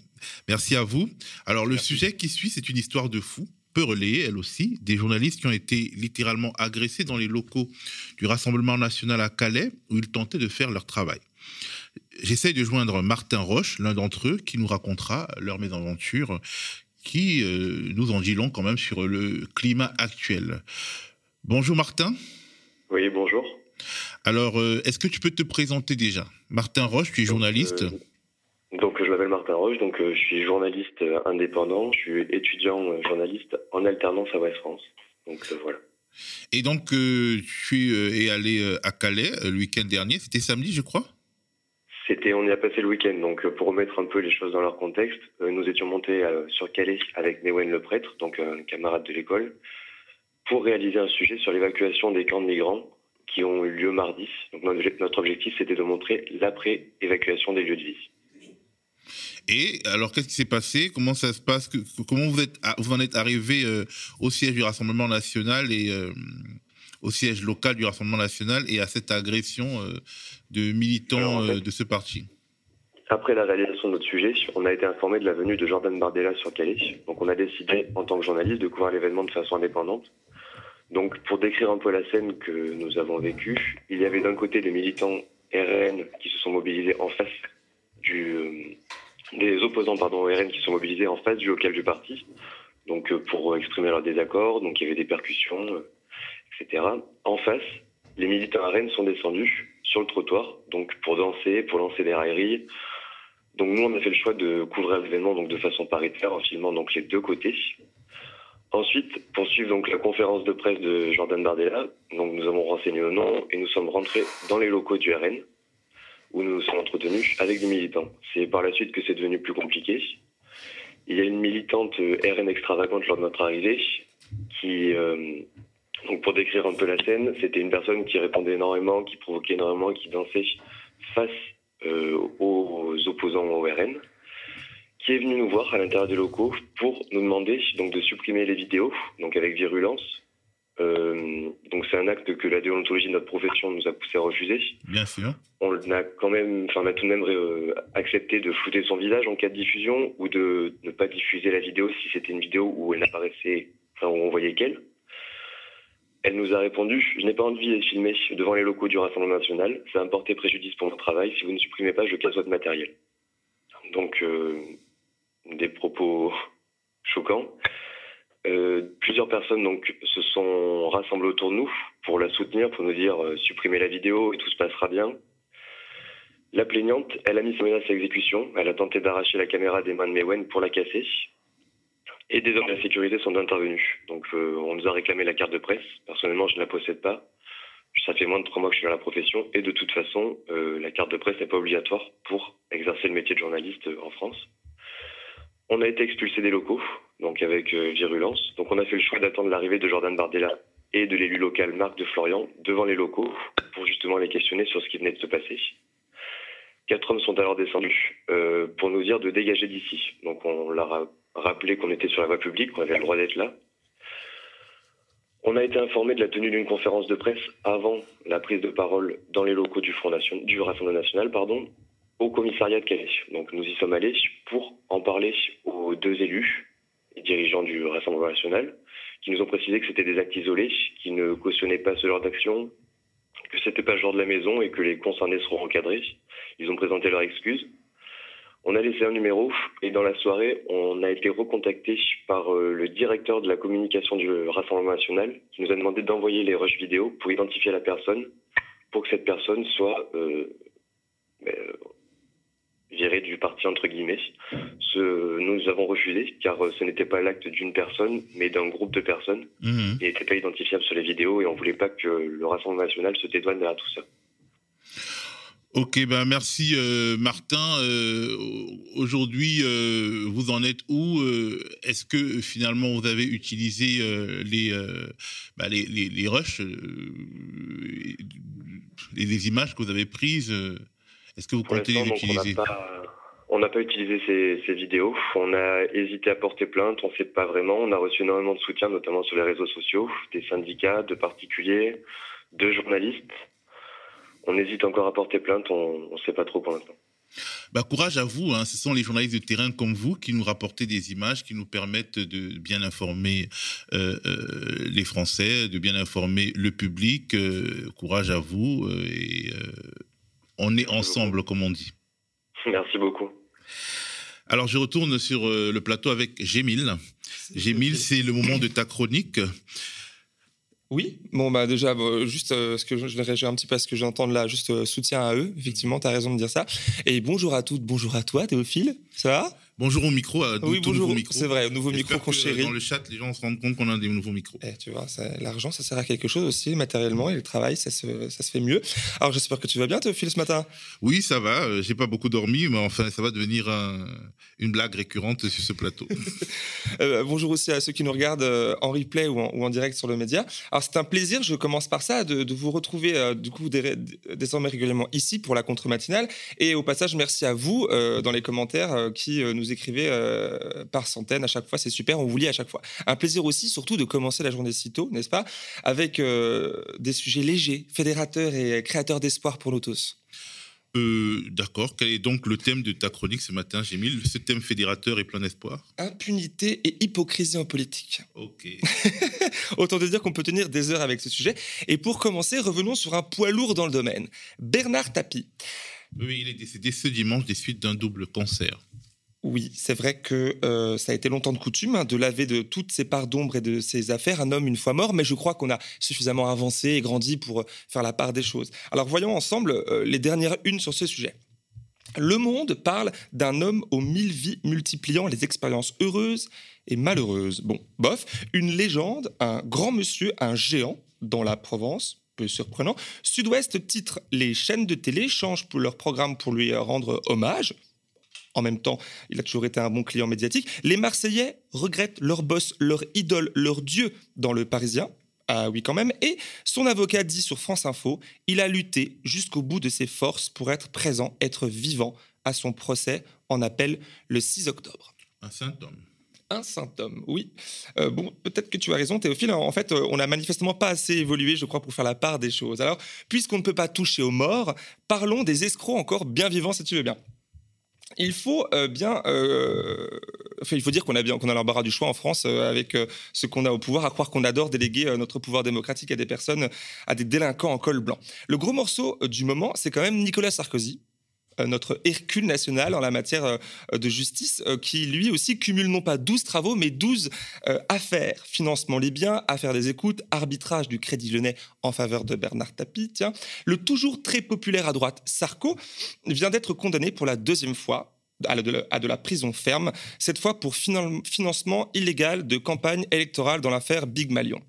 Merci à vous. Alors, le sujet qui suit, c'est une histoire de fou peu relayée, elle aussi, des journalistes qui ont été littéralement agressés dans les locaux du Rassemblement national à Calais, où ils tentaient de faire leur travail. J'essaye de joindre Martin Roche, l'un d'entre eux, qui nous racontera leur mésaventure, qui euh, nous en dit long quand même sur le climat actuel. Bonjour Martin. Oui, bonjour. Alors, euh, est-ce que tu peux te présenter déjà? Martin Roche, tu es journaliste euh, Donc, je m'appelle Martin Roche, donc je suis journaliste indépendant, je suis étudiant journaliste en alternance à West France. Donc, voilà. Et donc, tu es allé à Calais le week-end dernier, c'était samedi, je crois? C'était, on y a passé le week-end, donc euh, pour remettre un peu les choses dans leur contexte, euh, nous étions montés euh, sur Calais avec Newen le prêtre, donc un camarade de l'école, pour réaliser un sujet sur l'évacuation des camps de migrants qui ont eu lieu mardi. Donc notre objectif, c'était de montrer l'après-évacuation des lieux de vie. Et alors, qu'est-ce qui s'est passé? Comment ça se passe? Comment vous, êtes, vous en êtes arrivé au siège du Rassemblement national et au siège local du Rassemblement national et à cette agression euh, de militants euh, de ce parti après la réalisation de notre sujet, on a été informé de la venue de Jordan Bardella sur Calais. Donc on a décidé, en tant que journaliste, de couvrir l'événement de façon indépendante. Donc pour décrire un peu la scène que nous avons vécue, il y avait d'un côté des militants RN qui se sont mobilisés en face du... Euh, des opposants pardon, RN qui se sont mobilisés en face du local du parti. donc pour exprimer leur désaccord. Donc il y avait des percussions, En face, les militants à Rennes sont descendus sur le trottoir, donc pour danser, pour lancer des railleries. Donc nous, on a fait le choix de couvrir l'événement donc de façon paritaire en filmant donc les deux côtés. Ensuite, pour suivre donc la conférence de presse de Jordan Bardella, donc nous avons renseigné le nom et nous sommes rentrés dans les locaux du RN où nous nous sommes entretenus avec des militants. C'est par la suite que c'est devenu plus compliqué. Il y a une militante RN extravagante lors de notre arrivée qui, euh, donc pour décrire un peu la scène, c'était une personne qui répondait énormément, qui provoquait énormément, qui dansait face euh, aux opposants au RN qui est venu nous voir à l'intérieur des locaux pour nous demander donc de supprimer les vidéos, donc avec virulence. Euh, donc c'est un acte que la déontologie de notre profession nous a poussé à refuser. Bien sûr. On a quand même, enfin on a tout de même euh, accepté de flouter son visage en cas de diffusion ou de ne pas diffuser la vidéo si c'était une vidéo où elle apparaissait, enfin où on voyait qu'elle. Elle nous a répondu Je n'ai pas envie d'être filmée devant les locaux du Rassemblement national. Ça va me porter préjudice pour mon travail. Si vous ne supprimez pas, je casse votre matériel. Donc, euh, des propos [laughs] choquants. Euh, plusieurs personnes donc se sont rassemblées autour de nous pour la soutenir, pour nous dire euh, supprimer la vidéo et tout se passera bien. La plaignante, elle a mis sa menace à exécution. Elle a tenté d'arracher la caméra des mains de Mewen pour la casser. Et des hommes de la sécurité sont intervenus. Donc euh, on nous a réclamé la carte de presse. Personnellement, je ne la possède pas. Ça fait moins de trois mois que je suis dans la profession. Et de toute façon, la carte de presse n'est pas obligatoire pour exercer le métier de journaliste en France. On a été expulsé des locaux, donc avec euh, virulence. Donc on a fait le choix d'attendre l'arrivée de Jordan Bardella et de l'élu local Marc de Florian devant les locaux pour justement les questionner sur ce qui venait de se passer. Quatre hommes sont alors descendus euh, pour nous dire de dégager d'ici. Donc on leur a rappelé qu'on était sur la voie publique, qu'on avait le droit d'être là. On a été informé de la tenue d'une conférence de presse avant la prise de parole dans les locaux du Rassemblement national, au commissariat de Calais. Donc nous y sommes allés pour en parler aux deux élus et dirigeants du Rassemblement national, qui nous ont précisé que c'était des actes isolés, qui ne cautionnaient pas ce genre d'action, que c'était pas le genre de la maison et que les concernés seront encadrés. Ils ont présenté leurs excuses. On a laissé un numéro et dans la soirée, on a été recontacté par euh, le directeur de la communication du Rassemblement national qui nous a demandé d'envoyer les rushs vidéo pour identifier la personne, pour que cette personne soit euh, ben, viré du parti entre guillemets. Ce, nous avons refusé car ce n'était pas l'acte d'une personne mais d'un groupe de personnes mmh. et n'était pas identifiable sur les vidéos et on voulait pas que le Rassemblement national se dédouane derrière tout ça. Ok, ben merci euh, Martin. Euh, aujourd'hui, euh, vous en êtes où? Est-ce que finalement vous avez utilisé les, bah, les, les, les, rushs, les, les, images que vous avez prises est-ce que vous comptez les utiliser on n'a pas utilisé ces, vidéos. On a hésité à porter plainte. On ne sait pas vraiment. On a reçu énormément de soutien, notamment sur les réseaux sociaux, des syndicats, de particuliers, de journalistes. On hésite encore à porter plainte. On ne sait pas trop pour l'instant. Bah, courage à vous. Hein. Ce sont les journalistes de terrain comme vous qui nous rapportent des images qui nous permettent de bien informer euh, euh, les Français, de bien informer le public. Euh, courage à vous et on est ensemble, comme on dit. Merci beaucoup. Alors, je retourne sur euh, le plateau avec Gémil. Gémil, c'est le moment de ta chronique. Oui, bon, bah déjà, juste euh, ce que je, vais réagir un petit peu à ce que j'entends là, juste euh, soutien à eux, effectivement, tu as raison de dire ça. Et bonjour à toutes, bonjour à toi, Théophile, ça va? Bonjour au micro, à oui, bonjour. C'est vrai, au nouveau micro qu'on chérit. Dans le chat, les gens se rendent compte qu'on a des nouveaux micros. Eh, tu vois, l'argent, ça sert à quelque chose aussi, matériellement, et le travail, ça se, ça se fait mieux. Alors, j'espère que tu vas bien, Théophile, ce matin. Oui, ça va. Euh, j'ai pas beaucoup dormi, mais enfin, ça va devenir une blague récurrente sur ce plateau. [laughs] Euh, bonjour aussi à ceux qui nous regardent euh, en replay ou en, ou en, direct sur le média. Alors, c'est un plaisir, je commence par ça, de, de vous retrouver, du coup, désormais régulièrement ici pour la contre-matinale. Et au passage, merci à vous dans les commentaires qui nous écrivez euh, par centaines à chaque fois. C'est super, on vous lit à chaque fois. Un plaisir aussi, surtout, de commencer la journée si tôt, n'est-ce pas Avec euh, des sujets légers, fédérateurs et créateurs d'espoir pour nous tous. Euh, d'accord. Quel est donc le thème de ta chronique ce matin, Gémile? Ce thème fédérateur et plein d'espoir? Impunité et hypocrisie en politique. Ok. [laughs] Autant de dire qu'on peut tenir des heures avec ce sujet. Et pour commencer, revenons sur un poids lourd dans le domaine. Bernard Tapie. Oui, il est décédé ce dimanche des suites d'un double cancer. Oui, c'est vrai que euh, ça a été longtemps de coutume hein, de laver de toutes ses parts d'ombre et de ses affaires un homme une fois mort, mais je crois qu'on a suffisamment avancé et grandi pour faire la part des choses. Alors voyons ensemble euh, les dernières unes sur ce sujet. Le Monde parle d'un homme aux mille vies multipliant les expériences heureuses et malheureuses. Bon, bof, une légende, un grand monsieur, un géant dans la Provence, peu surprenant. Sud-Ouest titre Les chaînes de télé changent leur programme pour lui rendre hommage. En même temps, il a toujours été un bon client médiatique. Les Marseillais regrettent leur boss, leur idole, leur dieu dans le Parisien. Ah oui, quand même. Et son avocat dit sur France Info il a lutté jusqu'au bout de ses forces pour être présent, être vivant à son procès en appel le 6 octobre. Un symptôme. Un symptôme, oui. Euh, bon, peut-être que tu as raison, Théophile. En fait, euh, on n'a manifestement pas assez évolué, je crois, pour faire la part des choses. Alors, puisqu'on ne peut pas toucher aux morts, parlons des escrocs encore bien vivants, si tu veux bien. Il faut euh, bien, euh, il faut dire qu'on a bien, qu'on a l'embarras du choix en France euh, avec ce qu'on a au pouvoir, à croire qu'on adore déléguer notre pouvoir démocratique à des personnes, à des délinquants en col blanc. Le gros morceau du moment, c'est quand même Nicolas Sarkozy, notre Hercule national en la matière euh, de justice, euh, qui lui aussi cumule non pas 12 travaux, mais 12 affaires. Financement libyen, affaire des écoutes, arbitrage du Crédit Lyonnais en faveur de Bernard Tapie. Tiens, le toujours très populaire à droite Sarko vient d'être condamné pour la deuxième fois à de, la, prison ferme, cette fois pour financement illégal de campagne électorale dans l'affaire Big Malion.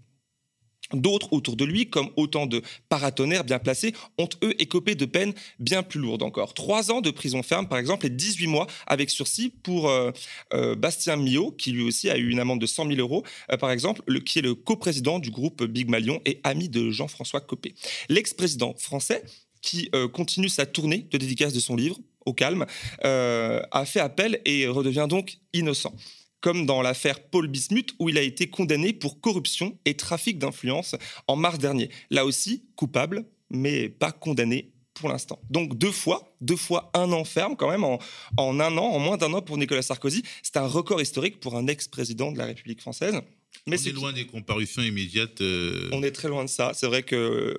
D'autres autour de lui, comme autant de paratonnerres bien placés, ont eux écopé de peines bien plus lourdes encore. Trois ans de prison ferme, par exemple, et 18 mois avec sursis pour euh, euh, Bastien Millot, qui lui aussi a eu une amende de 100 000 euros, euh, par exemple, le, qui est le coprésident du groupe Big Malion et ami de Jean-François Copé. L'ex-président français, qui continue sa tournée de dédicace de son livre, Au calme, a fait appel et redevient donc innocent comme dans l'affaire Paul Bismuth, où il a été condamné pour corruption et trafic d'influence en mars dernier. Là aussi, coupable, mais pas condamné pour l'instant. Donc deux fois, deux fois un an ferme quand même en, un an, en moins d'un an pour Nicolas Sarkozy. C'est un record historique pour un ex-président de la République française. Mais on est, loin des comparutions immédiates. Euh. On est très loin de ça. C'est vrai que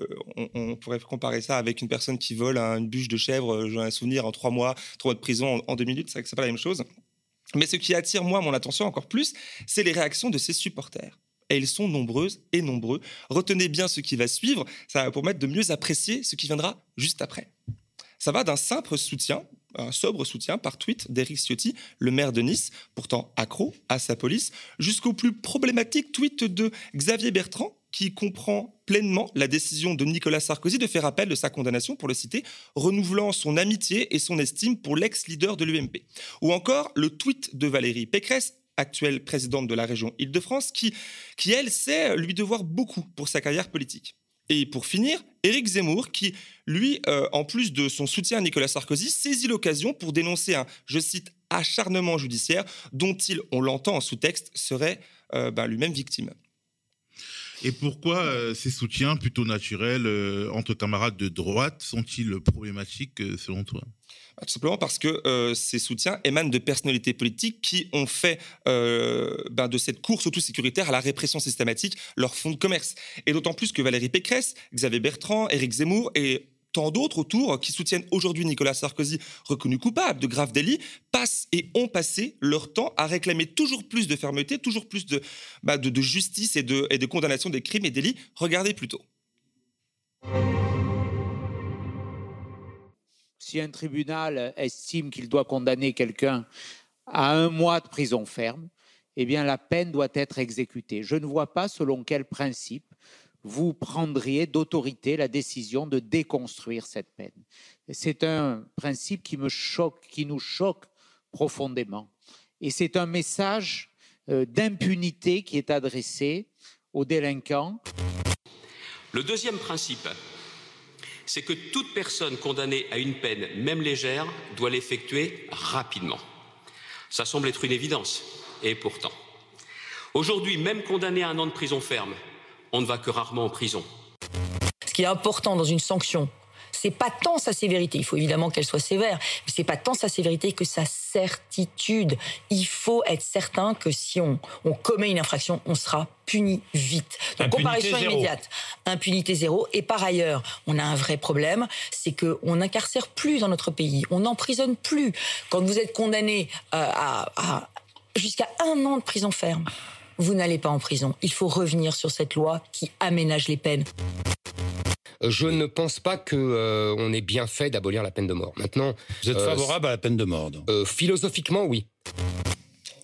on, pourrait comparer ça avec une personne qui vole une bûche de chèvre. J'ai un souvenir en trois mois, trois mois de prison en, deux minutes. C'est vrai que c'est pas la même chose. Mais ce qui attire moi mon attention encore plus, c'est les réactions de ses supporters. Et ils sont nombreuses et nombreux. Retenez bien ce qui va suivre, ça va permettre de mieux apprécier ce qui viendra juste après. Ça va d'un simple soutien, un sobre soutien par tweet d'Eric Ciotti, le maire de Nice, pourtant accro à sa police, jusqu'au plus problématique tweet de Xavier Bertrand, qui comprend pleinement la décision de Nicolas Sarkozy de faire appel de sa condamnation, pour le citer, renouvelant son amitié et son estime pour l'ex-leader de l'UMP. Ou encore le tweet de Valérie Pécresse, actuelle présidente de la région Île-de-France, qui, qui, elle, sait lui devoir beaucoup pour sa carrière politique. Et pour finir, Éric Zemmour, qui, lui, euh, en plus de son soutien à Nicolas Sarkozy, saisit l'occasion pour dénoncer un, je cite, acharnement judiciaire dont il, on l'entend en sous-texte, serait euh, ben, lui-même victime. Et pourquoi euh, ces soutiens plutôt naturels euh, entre camarades de droite sont-ils problématiques euh, selon toi? Bah, tout simplement parce que ces soutiens émanent de personnalités politiques qui ont fait ben, de cette course auto-sécuritaire à la répression systématique leur fonds de commerce. Et d'autant plus que Valérie Pécresse, Xavier Bertrand, Éric Zemmour et tant d'autres autour qui soutiennent aujourd'hui Nicolas Sarkozy, reconnu coupable de graves délits, passent et ont passé leur temps à réclamer toujours plus de fermeté, toujours plus de, bah, justice et de, et de condamnation des crimes et délits. Regardez plutôt. Si un tribunal estime qu'il doit condamner quelqu'un à un mois de prison ferme, eh bien la peine doit être exécutée. Je ne vois pas selon quel principe vous prendriez d'autorité la décision de déconstruire cette peine. C'est un principe qui me choque, qui nous choque profondément. Et c'est un message euh, d'impunité qui est adressé aux délinquants. Le deuxième principe, c'est que toute personne condamnée à une peine, même légère, doit l'effectuer rapidement. Ça semble être une évidence, et pourtant. Aujourd'hui, même condamné à un an de prison ferme, on ne va que rarement en prison. Ce qui est important dans une sanction, c'est pas tant sa sévérité, il faut évidemment qu'elle soit sévère, mais c'est pas tant sa sévérité que sa certitude. Il faut être certain que si on, on commet une infraction, on sera puni vite. Donc, comparution immédiate, impunité zéro. Et par ailleurs, on a un vrai problème, c'est qu'on n'incarcère plus dans notre pays, on n'emprisonne plus. Quand vous êtes condamné euh, à jusqu'à un an de prison ferme, vous n'allez pas en prison. Il faut revenir sur cette loi qui aménage les peines. Je ne pense pas que euh, on ait bien fait d'abolir la peine de mort. Maintenant, vous êtes euh, favorable à la peine de mort euh, Philosophiquement, oui.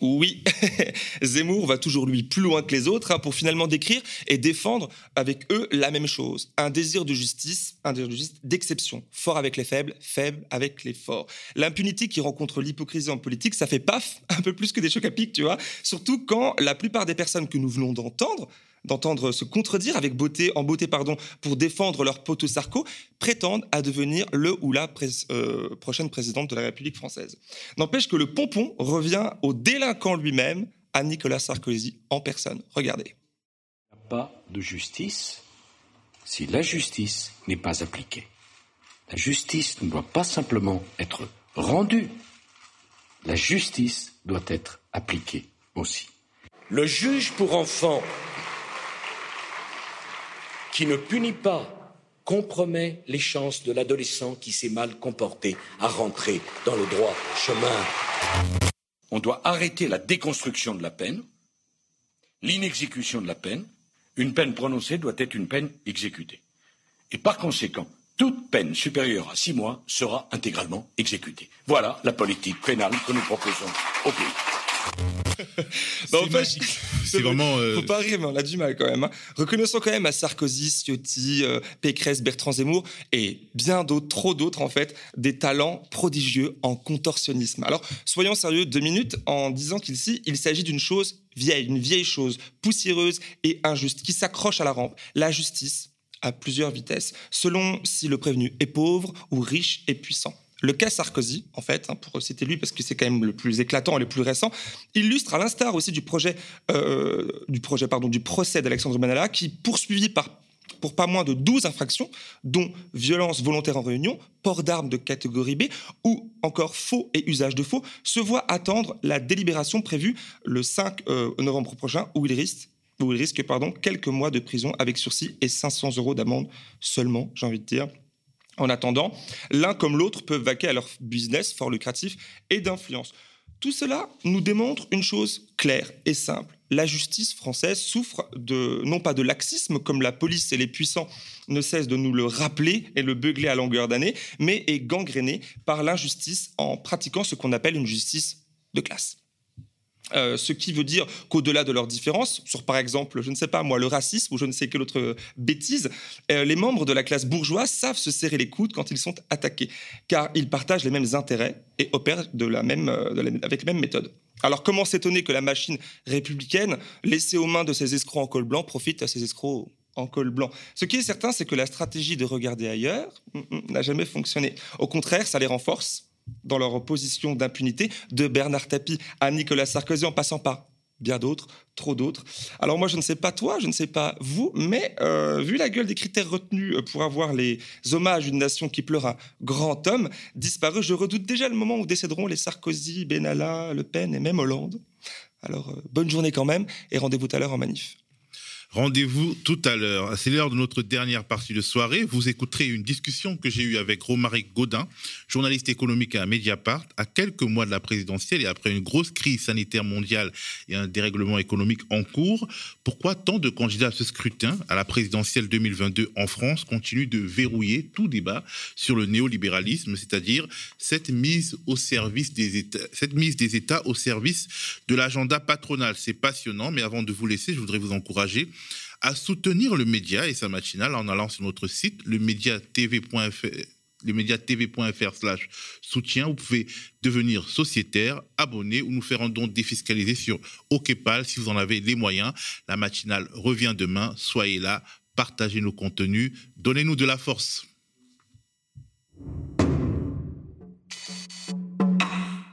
Oui, [laughs] Zemmour va toujours lui plus loin que les autres hein, pour finalement décrire et défendre avec eux la même chose. Un désir de justice, un désir d'exception. Fort avec les faibles, faible avec les forts. L'impunité qui rencontre l'hypocrisie en politique, ça fait paf, [laughs] un peu plus que des chocs à pic, tu vois. Surtout quand la plupart des personnes que nous venons d'entendre d'entendre se contredire avec beauté, en beauté pardon, pour défendre leur poteau Sarko, prétendent à devenir le ou la euh, prochaine présidente de la République française. N'empêche que le pompon revient au délinquant lui-même, à Nicolas Sarkozy en personne. Regardez. Il n'y a pas de justice si la justice n'est pas appliquée. La justice ne doit pas simplement être rendue, la justice doit être appliquée aussi. Le juge pour enfants qui ne punit pas compromet les chances de l'adolescent qui s'est mal comporté à rentrer dans le droit chemin. On doit arrêter la déconstruction de la peine, l'inexécution de la peine. Une peine prononcée doit être une peine exécutée. Et par conséquent, toute peine supérieure à six mois sera intégralement exécutée. Voilà la politique pénale que nous proposons au pays. Bah, en fait, c'est vraiment. Euh, Faut pas rire, mais on a du mal quand même. Hein. Reconnaissons quand même à Sarkozy, Ciotti, euh, Pécresse, Bertrand Zemmour et bien d'autres, trop d'autres en fait, des talents prodigieux en contorsionnisme. Alors, soyons sérieux deux minutes en disant qu'ici, il s'agit d'une chose vieille, une vieille chose, poussiéreuse et injuste, qui s'accroche à la rampe. La justice à plusieurs vitesses, selon si le prévenu est pauvre ou riche et puissant. Le cas Sarkozy, en fait, hein, pour citer lui parce que c'est quand même le plus éclatant et le plus récent, illustre à l'instar aussi du projet, euh, du procès d'Alexandre Benalla, qui poursuivi par pour pas moins de 12 infractions, dont violence volontaire en réunion, port d'armes de catégorie B ou encore faux et usage de faux, se voit attendre la délibération prévue le 5 euh, novembre prochain où il risque, quelques mois de prison avec sursis et 500 euros d'amende seulement, j'ai envie de dire. En attendant, l'un comme l'autre peuvent vaquer à leur business fort lucratif et d'influence. Tout cela nous démontre une chose claire et simple. La justice française souffre de, non pas de laxisme, comme la police et les puissants ne cessent de nous le rappeler et le beugler à longueur d'année, mais est gangrénée par l'injustice en pratiquant ce qu'on appelle une justice de classe. Euh, ce qui veut dire qu'au-delà de leurs différences, sur par exemple, je ne sais pas moi, le racisme ou je ne sais quelle autre bêtise, euh, les membres de la classe bourgeoise savent se serrer les coudes quand ils sont attaqués, car ils partagent les mêmes intérêts et opèrent de la même, euh, avec la même méthode. Alors comment s'étonner que la machine républicaine, laissée aux mains de ces escrocs en col blanc, profite à ces escrocs en col blanc? Ce qui est certain, c'est que la stratégie de regarder ailleurs mm, mm, n'a jamais fonctionné. Au contraire, ça les renforce dans leur position d'impunité, de Bernard Tapie à Nicolas Sarkozy, en passant par bien d'autres, trop d'autres. Alors moi, je ne sais pas toi, je ne sais pas vous, mais euh, vu la gueule des critères retenus pour avoir les hommages d'une nation qui pleure un grand homme disparu, je redoute déjà le moment où décéderont les Sarkozy, Benalla, Le Pen et même Hollande. Alors, euh, bonne journée quand même et rendez-vous tout à l'heure en manif. Rendez-vous tout à l'heure. C'est l'heure de notre dernière partie de soirée. Vous écouterez une discussion que j'ai eue avec Romaric Godin, journaliste économique à Mediapart, à quelques mois de la présidentielle et après une grosse crise sanitaire mondiale et un dérèglement économique en cours. Pourquoi tant de candidats à ce scrutin à la présidentielle 2022 en France continuent de verrouiller tout débat sur le néolibéralisme, c'est-à-dire cette mise au service des États, cette mise des États au service de l'agenda patronal? C'est passionnant, mais avant de vous laisser, je voudrais vous encourager à soutenir le média et sa matinale en allant sur notre site, le le slash soutien. Vous pouvez devenir sociétaire, abonné ou nous faire un don défiscalisé sur OKPAL si vous en avez les moyens. La matinale revient demain. Soyez là, partagez nos contenus, donnez-nous de la force.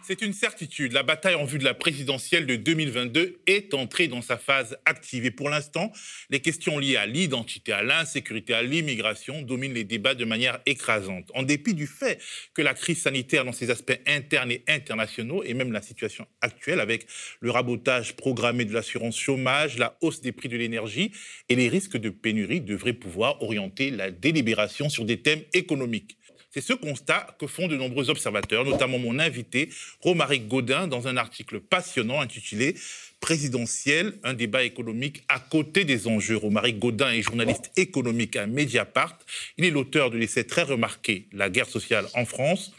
C'est une certitude. La bataille en vue de la présidentielle de 2022 est entrée dans sa phase active. Et pour l'instant, les questions liées à l'identité, à l'insécurité, à l'immigration dominent les débats de manière écrasante. En dépit du fait que la crise sanitaire dans ses aspects internes et internationaux, et même la situation actuelle avec le rabotage programmé de l'assurance chômage, la hausse des prix de l'énergie et les risques de pénurie devraient pouvoir orienter la délibération sur des thèmes économiques. C'est ce constat que font de nombreux observateurs, notamment mon invité, Romaric Godin, dans un article passionnant intitulé Présidentiel, un débat économique à côté des enjeux. Romaric Godin est journaliste économique à Mediapart. Il est l'auteur de l'essai très remarqué La guerre sociale en France,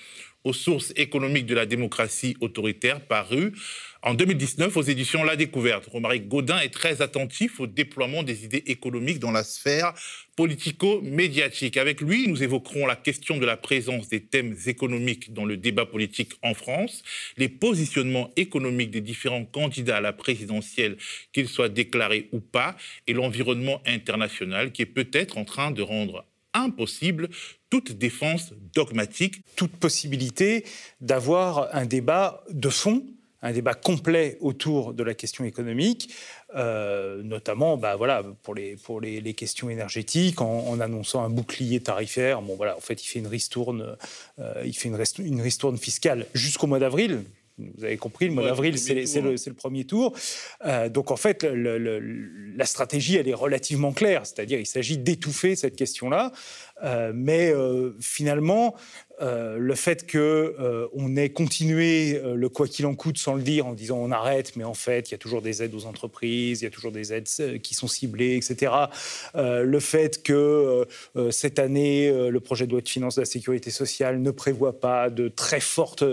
aux sources économiques de la démocratie autoritaire, paru en 2019, aux éditions La Découverte, Romaric Gaudin est très attentif au déploiement des idées économiques dans la sphère politico-médiatique. Avec lui, nous évoquerons la question de la présence des thèmes économiques dans le débat politique en France, les positionnements économiques des différents candidats à la présidentielle, qu'ils soient déclarés ou pas, et l'environnement international qui est peut-être en train de rendre impossible toute défense dogmatique. Toute possibilité d'avoir un débat de fond un débat complet autour de la question économique, euh, notamment bah, voilà, pour, les, pour les, questions énergétiques, en, annonçant un bouclier tarifaire. Bon, voilà, en fait, il fait une ristourne, euh, il fait une, une ristourne fiscale jusqu'au mois d'avril. Vous avez compris, le mois d'avril, c'est le, le, premier tour. Euh, donc, en fait, la stratégie, elle est relativement claire. C'est-à-dire, il s'agit d'étouffer cette question-là. Mais finalement, euh, le fait qu'on euh, ait continué euh, le quoi qu'il en coûte sans le dire en disant on arrête, mais en fait il y a toujours des aides aux entreprises, il y a toujours des aides qui sont ciblées, etc. le fait que cette année le projet de loi de finances de la sécurité sociale ne prévoit pas de très fortes,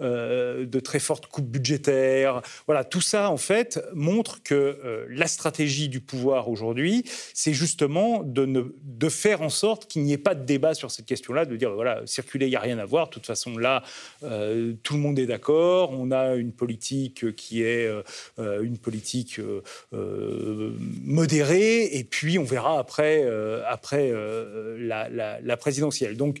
de très coupes budgétaires, voilà, tout ça en fait montre que la stratégie du pouvoir aujourd'hui, c'est justement de, ne, de faire en sorte qu'il n'y pas de débat sur cette question-là, de dire voilà circuler n'y a rien à voir. De toute façon, là, euh, tout le monde est d'accord. On a une politique qui est euh, une politique euh, modérée, et puis on verra après, après la, présidentielle. Donc,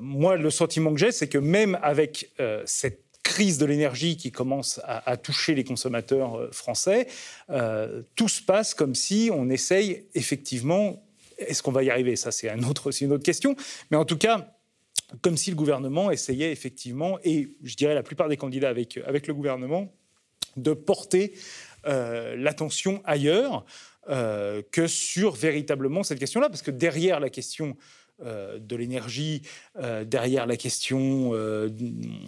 moi, le sentiment que j'ai, c'est que même avec cette crise de l'énergie qui commence à, à, toucher les consommateurs français, tout se passe comme si on essaye effectivement. Est-ce qu'on va y arriver? Ça, c'est un autre, une autre question. Mais en tout cas, comme si le gouvernement essayait effectivement, et je dirais la plupart des candidats avec, avec le gouvernement, de porter euh, l'attention ailleurs euh, que sur véritablement cette question-là, parce que derrière la question euh, de l'énergie, euh, derrière la question, euh,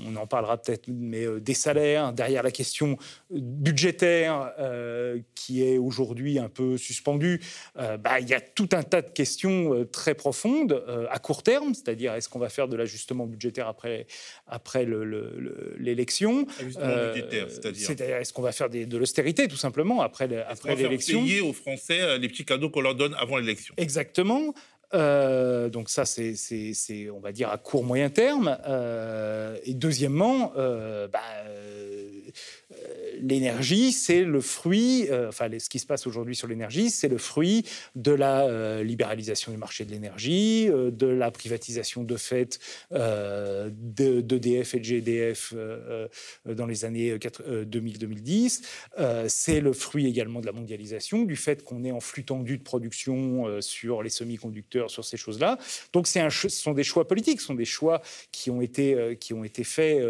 on en parlera peut-être, mais des salaires, derrière la question budgétaire qui est aujourd'hui un peu suspendue, bah, il y a tout un tas de questions très profondes à court terme, c'est-à-dire est-ce qu'on va faire de l'ajustement budgétaire après, après l'élection c'est-à-dire est-ce qu'on va faire de l'austérité tout simplement après l'élection payer aux Français les petits cadeaux qu'on leur donne avant l'élection? Exactement. Euh, donc ça, c'est, on va dire, à court moyen terme. Euh, et deuxièmement, euh, bah, l'énergie, c'est le fruit, enfin ce qui se passe aujourd'hui sur l'énergie, c'est le fruit de la libéralisation du marché de l'énergie, de la privatisation de fait d'EDF et de GDF dans les années 2000-2010. c'est le fruit également de la mondialisation, du fait qu'on est en flux tendu de production sur les semi-conducteurs, sur ces choses-là. Donc un, ce sont des choix politiques, ce sont des choix qui ont été, qui ont été faits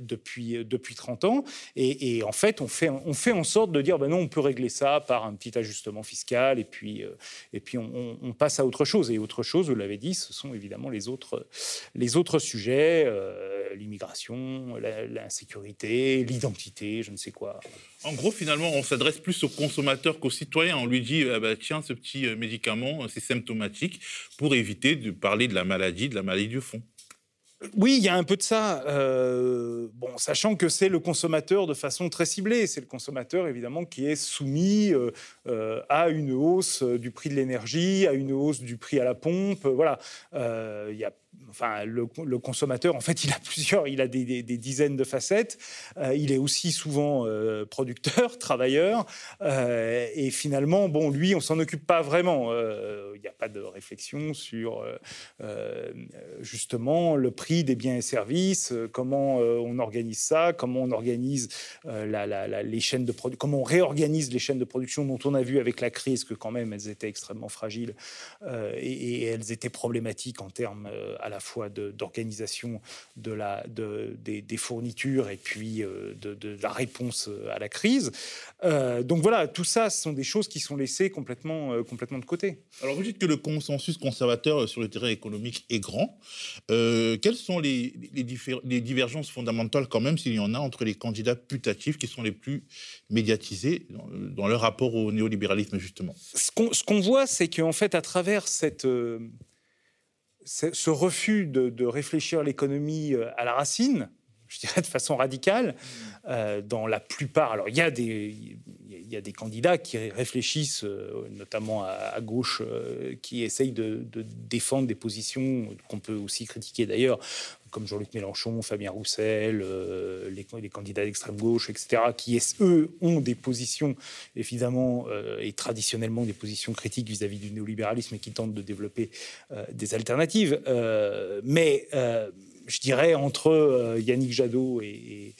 depuis, depuis 30 ans. Et, en fait, on fait, on fait en sorte de dire, ben non, on peut régler ça par un petit ajustement fiscal, et puis, euh, et puis on, passe à autre chose. Et autre chose, vous l'avez dit, ce sont évidemment les autres, les autres sujets, euh, l'immigration, l'insécurité, l'identité, je ne sais quoi. En gros, finalement, on s'adresse plus aux consommateurs qu'aux citoyens. On lui dit, ah bah, tiens, ce petit euh, médicament, c'est symptomatique, pour éviter de parler de la maladie, de la maladie du fond. Oui, il y a un peu de ça. Euh, bon, sachant que c'est le consommateur de façon très ciblée. C'est le consommateur, évidemment, qui est soumis euh, euh, à une hausse du prix de l'énergie, à une hausse du prix à la pompe. Voilà. Enfin, le, consommateur, en fait, il a [laughs] plusieurs, il a des, dizaines de facettes. Euh, il est aussi souvent euh, producteur, [laughs] travailleur. Euh, et finalement, bon, lui, on s'en occupe pas vraiment. Il n'y a pas de réflexion sur justement le prix des biens et services, comment on organise ça, comment on organise les chaînes de production, comment on réorganise les chaînes de production dont on a vu avec la crise que quand même elles étaient extrêmement fragiles et, et, elles étaient problématiques en termes à la fois d'organisation de, la, de, des, fournitures et puis euh, de, la réponse euh, à la crise. Euh, donc voilà, tout ça, ce sont des choses qui sont laissées complètement, complètement de côté. Alors vous dites que le consensus conservateur sur le terrain économique est grand. quelles sont les, les, divergences fondamentales quand même, s'il y en a, entre les candidats putatifs qui sont les plus médiatisés dans, leur rapport au néolibéralisme justement? Ce qu'on voit, c'est qu'en fait, à travers cette ce refus de, réfléchir l'économie euh, à la racine, je dirais de façon radicale, euh, dans la plupart. Alors, il y a des, il candidats qui réfléchissent, euh, notamment à, gauche, qui essayent de, défendre des positions qu'on peut aussi critiquer d'ailleurs, comme Jean-Luc Mélenchon, Fabien Roussel, euh, les, candidats d'extrême gauche, etc., qui, eux, ont des positions, évidemment, euh, et traditionnellement des positions critiques vis-à-vis du néolibéralisme et qui tentent de développer euh, des alternatives. mais je dirais entre Yannick Jadot et,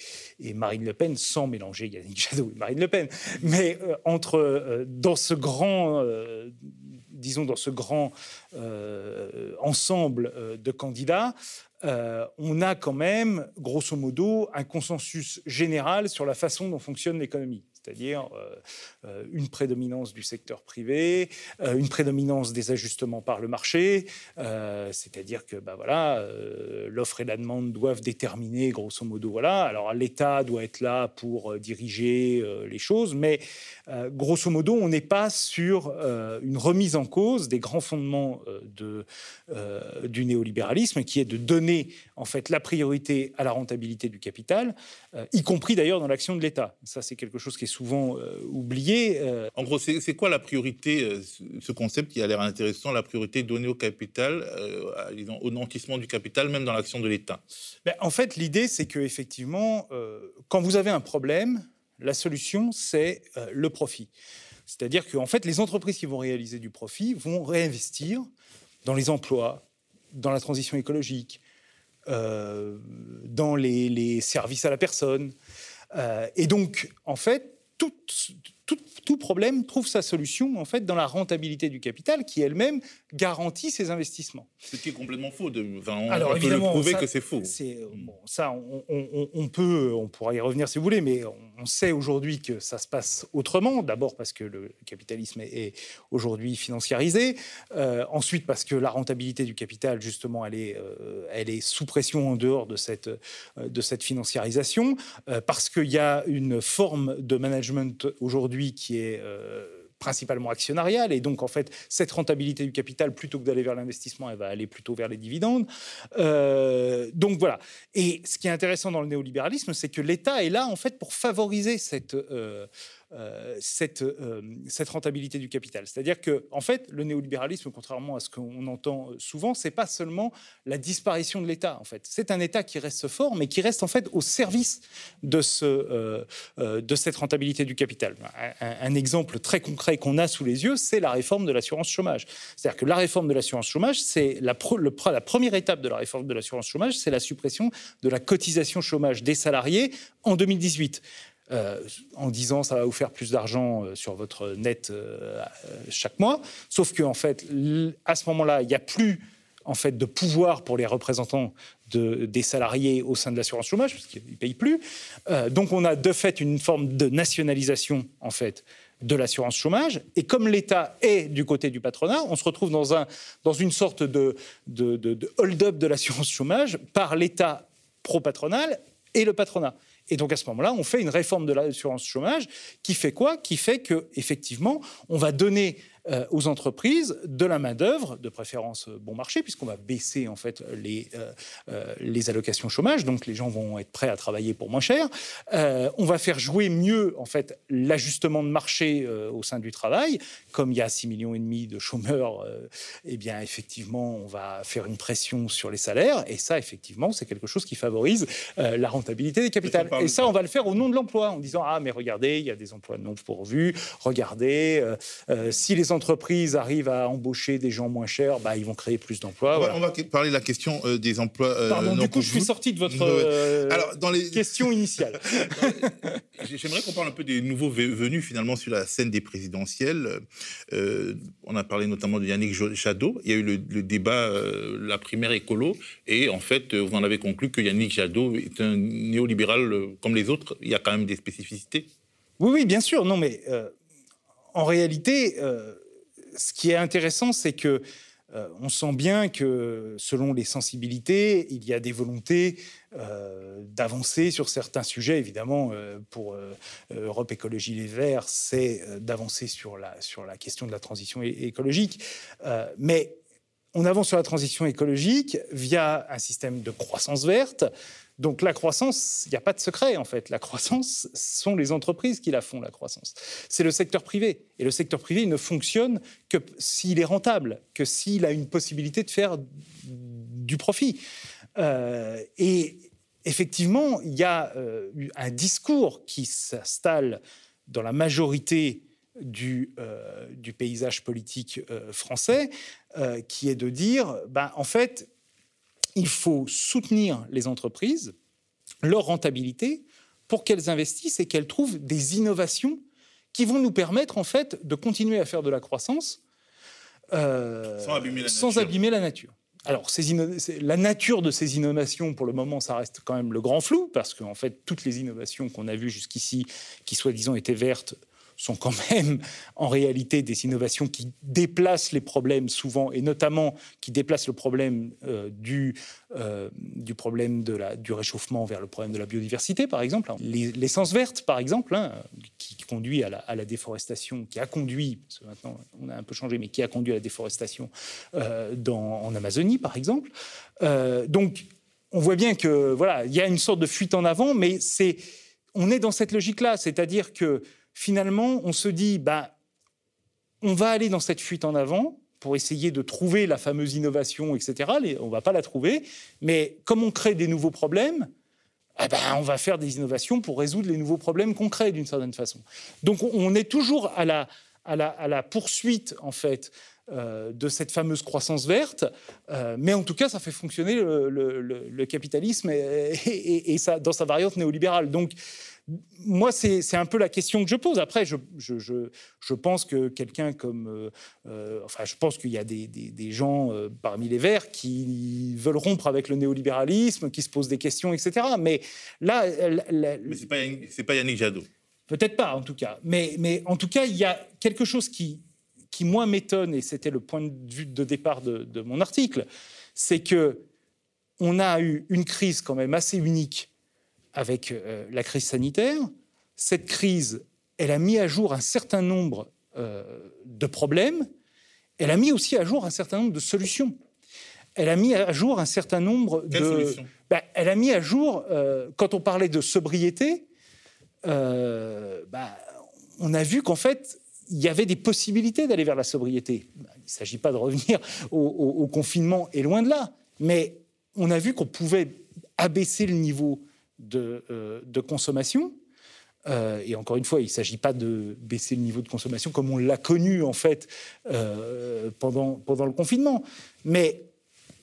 Marine Le Pen, sans mélanger Yannick Jadot et Marine Le Pen, mais entre dans ce grand disons, dans ce grand ensemble de candidats, euh, on a quand même, grosso modo, un consensus général sur la façon dont fonctionne l'économie c'est-à-dire euh, euh, une prédominance du secteur privé, euh, une prédominance des ajustements par le marché, c'est-à-dire que bah, voilà, l'offre et la demande doivent déterminer grosso modo voilà. Alors l'État doit être là pour diriger les choses, mais grosso modo on n'est pas sur une remise en cause des grands fondements de, du néolibéralisme, qui est de donner en fait la priorité à la rentabilité du capital, y compris d'ailleurs dans l'action de l'État. Ça c'est quelque chose qui est souvent euh, oublié. Euh. En gros, c'est quoi la priorité, euh, ce concept qui a l'air intéressant, la priorité donnée au capital, au nantissement du capital, même dans l'action de l'État? Ben, En fait, l'idée, c'est que effectivement, quand vous avez un problème, la solution, c'est le profit. C'est-à-dire qu'en fait, les entreprises qui vont réaliser du profit vont réinvestir dans les emplois, dans la transition écologique, dans les, les, services à la personne. et donc, en fait, toute, tout, tout, problème trouve sa solution en fait dans la rentabilité du capital qui elle-même garantit ses investissements. Ce qui est complètement faux. De, on, Alors, peut le prouver que c'est faux. Bon, ça, on, peut, on pourra y revenir si vous voulez, mais on sait aujourd'hui que ça se passe autrement. D'abord parce que le capitalisme est, aujourd'hui financiarisé. Euh, ensuite parce que la rentabilité du capital, justement, elle est, euh, elle est sous pression en dehors de cette, euh, de cette financiarisation. parce qu'il y a une forme de management aujourd'hui qui est principalement actionnariale. Et donc, en fait, cette rentabilité du capital, plutôt que d'aller vers l'investissement, elle va aller plutôt vers les dividendes. Euh, donc, voilà. Et ce qui est intéressant dans le néolibéralisme, c'est que l'État est là, en fait, pour favoriser cette... Euh, euh, cette, euh, cette rentabilité du capital. C'est-à-dire que, en fait, le néolibéralisme, contrairement à ce qu'on entend souvent, c'est pas seulement la disparition de l'État. En fait, c'est un État qui reste fort, mais qui reste en fait au service de ce, euh, de cette rentabilité du capital. Un, exemple très concret qu'on a sous les yeux, c'est la réforme de l'assurance chômage. C'est-à-dire que la réforme de l'assurance chômage, c'est la, la première étape de la réforme de l'assurance chômage, c'est la suppression de la cotisation chômage des salariés en 2018. Euh, en disant ça va vous faire plus d'argent euh, sur votre net euh, chaque mois. Sauf qu'en en fait, à ce moment-là, il n'y a plus en fait de pouvoir pour les représentants de, des salariés au sein de l'assurance chômage parce qu'ils ne payent plus. donc on a de fait une forme de nationalisation en fait de l'assurance chômage. Et comme l'État est du côté du patronat, on se retrouve dans, un, dans une sorte de, de, de hold-up de l'assurance chômage par l'État pro-patronal et le patronat. Et donc à ce moment-là, on fait une réforme de l'assurance chômage qui fait quoi? Qui fait que effectivement, on va donner euh, aux entreprises de la main-d'œuvre, de préférence bon marché, puisqu'on va baisser en fait les, les allocations chômage, donc les gens vont être prêts à travailler pour moins cher. on va faire jouer mieux en fait l'ajustement de marché au sein du travail, comme il y a 6 millions et demi de chômeurs, eh bien effectivement on va faire une pression sur les salaires, et ça effectivement c'est quelque chose qui favorise la rentabilité des capitales. Et ça on va le faire au nom de l'emploi, en disant ah mais regardez il y a des emplois non pourvus, regardez si les entreprises arrivent à embaucher des gens moins chers, bah, ils vont créer plus d'emplois. On, va parler de la question euh, des emplois. Euh, Pardon, du coup, je suis sorti de votre euh, Alors, dans les... question initiale. [laughs] J'aimerais qu'on parle un peu des nouveaux venus finalement sur la scène des présidentielles. on a parlé notamment de Yannick Jadot. Il y a eu le, débat, la primaire écolo, et en fait, vous en avez conclu que Yannick Jadot est un néolibéral comme les autres. Il y a quand même des spécificités. Oui, oui, bien sûr. Non, mais en réalité, euh, ce qui est intéressant, c'est que euh, on sent bien que selon les sensibilités, il y a des volontés euh, d'avancer sur certains sujets. Évidemment, pour Europe Écologie Les Verts, c'est d'avancer sur la, sur la question de la transition écologique. mais on avance sur la transition écologique via un système de croissance verte donc la croissance, il n'y a pas de secret en fait. La croissance, ce sont les entreprises qui la font, la croissance. C'est le secteur privé. Et le secteur privé, ne fonctionne que s'il est rentable, que s'il a une possibilité de faire du profit. Euh, et effectivement, il y a euh, un discours qui s'installe dans la majorité du, euh, paysage politique français, qui est de dire, ben, en fait, il faut soutenir les entreprises, leur rentabilité, pour qu'elles investissent et qu'elles trouvent des innovations qui vont nous permettre en fait de continuer à faire de la croissance euh, sans, abîmer la, nature. Alors, la nature de ces innovations, pour le moment, ça reste quand même le grand flou, parce qu'en fait, toutes les innovations qu'on a vues jusqu'ici, qui soi-disant étaient vertes, sont quand même en réalité des innovations qui déplacent les problèmes souvent, et notamment qui déplacent le problème euh, du, euh, du problème de la, du réchauffement vers le problème de la biodiversité, par exemple. L'essence verte, par exemple, hein, qui conduit à la, déforestation, qui a conduit, parce que maintenant on a un peu changé, mais qui a conduit à la déforestation euh, dans, en Amazonie, par exemple. donc, on voit bien que voilà, il y a une sorte de fuite en avant, mais c'est on est dans cette logique-là, c'est-à-dire que finalement, on se dit, bah, on va aller dans cette fuite en avant pour essayer de trouver la fameuse innovation, etc. On ne va pas la trouver, mais comme on crée des nouveaux problèmes, eh ben, on va faire des innovations pour résoudre les nouveaux problèmes qu'on crée d'une certaine façon. Donc on est toujours à la, poursuite, en fait, euh, de cette fameuse croissance verte, euh, mais en tout cas, ça fait fonctionner le, capitalisme dans sa variante néolibérale. Donc, moi, c'est un peu la question que je pose. Après, je, je, pense que quelqu'un comme... Euh, euh, enfin, je pense qu'il y a des, des, gens euh, parmi les Verts qui veulent rompre avec le néolibéralisme, qui se posent des questions, etc. Mais là... Mais ce n'est pas, Yannick Jadot. Peut-être pas, en tout cas. Mais, mais en tout cas, il y a quelque chose qui, qui moi, m'étonne, et c'était le point de vue de départ de, de mon article, c'est que on a eu une crise quand même assez unique avec euh, la crise sanitaire. Cette crise, elle a mis à jour un certain nombre euh, de problèmes. Elle a mis aussi à jour un certain nombre de solutions. Elle a mis à jour un certain nombre de. Bah, elle a mis à jour, euh, quand on parlait de sobriété, bah, on a vu qu'en fait, il y avait des possibilités d'aller vers la sobriété. Il ne s'agit pas de revenir [laughs] au, au, confinement, et loin de là. Mais on a vu qu'on pouvait abaisser le niveau euh, de, consommation. Euh, et encore une fois, il ne s'agit pas de baisser le niveau de consommation comme on l'a connu en fait euh, pendant, pendant le confinement. Mais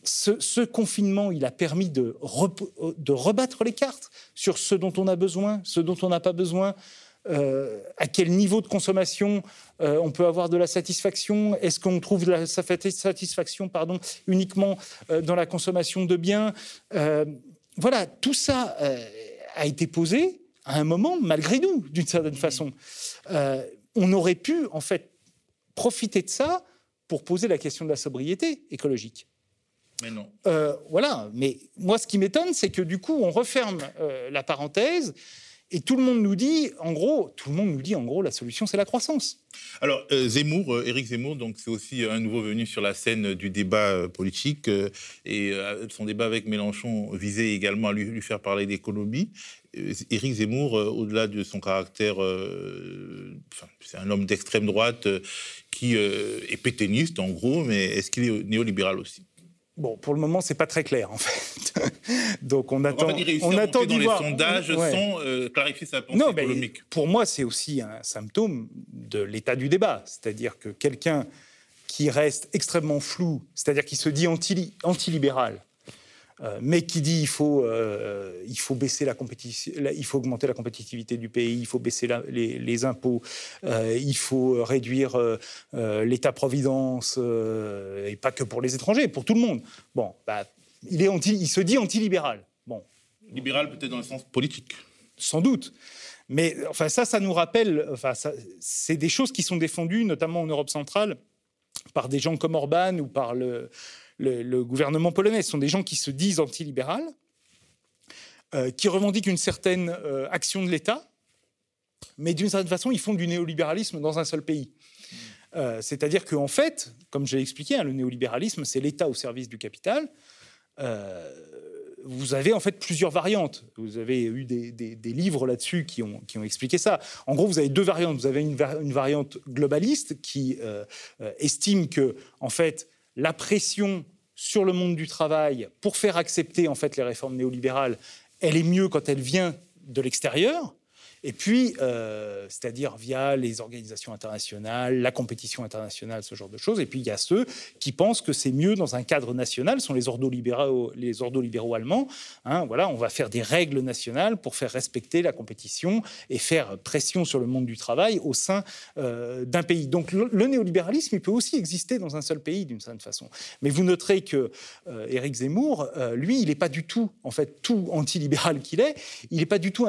ce, confinement, il a permis de, de rebattre les cartes sur ce dont on a besoin, ce dont on n'a pas besoin, à quel niveau de consommation on peut avoir de la satisfaction Est-ce qu'on trouve de la satisfaction pardon, uniquement dans la consommation de biens voilà, tout ça euh, a été posé à un moment, malgré nous, d'une certaine façon. Euh, on aurait pu, en fait, profiter de ça pour poser la question de la sobriété écologique. Mais non. Euh, voilà, mais moi, ce qui m'étonne, c'est que du coup, on referme la parenthèse et tout le monde nous dit, en gros, tout le monde nous dit, en gros, la solution, c'est la croissance. Alors, euh, Zemmour, euh, Éric Zemmour, donc c'est aussi un nouveau venu sur la scène du débat politique. et son débat avec Mélenchon visait également à lui, faire parler d'économie. Éric Zemmour, au-delà de son caractère, c'est un homme d'extrême droite qui est pétainiste, en gros, mais est-ce qu'il est néolibéral aussi? Bon, pour le moment, c'est pas très clair en fait. [laughs] Donc on attend. on attend d'y voir. Les sondages sans euh, clarifier sa pensée non, économique. pour moi, c'est aussi un symptôme de l'état du débat, c'est-à-dire que quelqu'un qui reste extrêmement flou, c'est-à-dire qui se dit anti-libéral, euh, mais qui dit il faut, euh, il faut baisser la il faut augmenter la compétitivité du pays, il faut baisser les, impôts, euh, il faut réduire l'État-providence, et pas que pour les étrangers, pour tout le monde. Bon, bah, il, est anti, il se dit anti-libéral. Bon. Libéral peut-être dans le sens politique. Sans doute. Mais enfin, ça, ça nous rappelle, enfin, c'est des choses qui sont défendues, notamment en Europe centrale, par des gens comme Orban ou par le, le, gouvernement polonais. Ce sont des gens qui se disent antilibérales, euh, qui revendiquent une certaine euh, action de l'État, mais d'une certaine façon, ils font du néolibéralisme dans un seul pays. Euh, c'est-à-dire qu'en fait, comme j'ai expliqué, hein, le néolibéralisme, c'est l'État au service du capital. vous avez en fait plusieurs variantes. Vous avez eu des, livres là-dessus qui ont, qui ont, expliqué ça. En gros, vous avez deux variantes. Vous avez une, une variante globaliste qui estime que, en fait, la pression sur le monde du travail pour faire accepter en fait les réformes néolibérales, elle est mieux quand elle vient de l'extérieur. Et puis, euh, c'est-à-dire via les organisations internationales, la compétition internationale, ce genre de choses. Et puis, il y a ceux qui pensent que c'est mieux dans un cadre national, ce sont les ordolibéraux, les ordolibéraux allemands. Hein, voilà, on va faire des règles nationales pour faire respecter la compétition et faire pression sur le monde du travail au sein euh, d'un pays. Donc, le, néolibéralisme, il peut aussi exister dans un seul pays, d'une certaine façon. Mais vous noterez que euh, Zemmour, lui, il n'est pas du tout, en fait, tout antilibéral qu'il est, il n'est pas du tout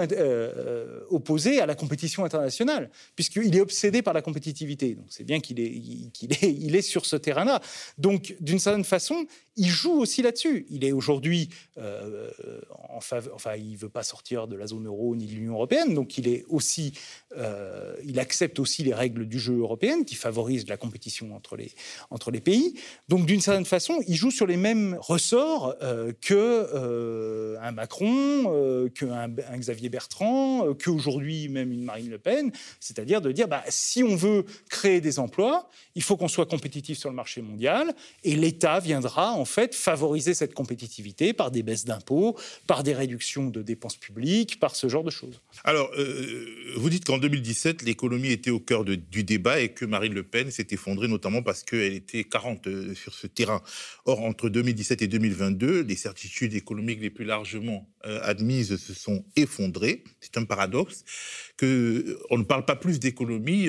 au à la compétition internationale, puisqu'il est obsédé par la compétitivité. Donc c'est bien qu'il est, est sur ce terrain-là. Donc d'une certaine façon, il joue aussi là-dessus. Il est aujourd'hui euh, en enfin, il veut pas sortir de la zone euro ni de l'Union européenne, donc il est aussi, euh, il accepte aussi les règles du jeu européenne qui favorisent la compétition entre les entre les pays. Donc d'une certaine façon, il joue sur les mêmes ressorts euh, que un Macron, qu'un un Xavier Bertrand, qu'aujourd'hui même une Marine Le Pen, c'est-à-dire de dire, bah, si on veut créer des emplois, il faut qu'on soit compétitif sur le marché mondial, et l'État viendra en fait favoriser cette compétitivité par des baisses d'impôts, par des réductions de dépenses publiques, par ce genre de choses. Alors, euh, vous dites qu'en 2017, l'économie était au cœur du débat et que Marine Le Pen s'est effondrée, notamment parce qu'elle était 40 euh, sur ce terrain. Or, entre 2017 et 2022, les certitudes économiques les plus largement euh, admises se sont effondrées. C'est un paradoxe que on ne parle pas plus d'économie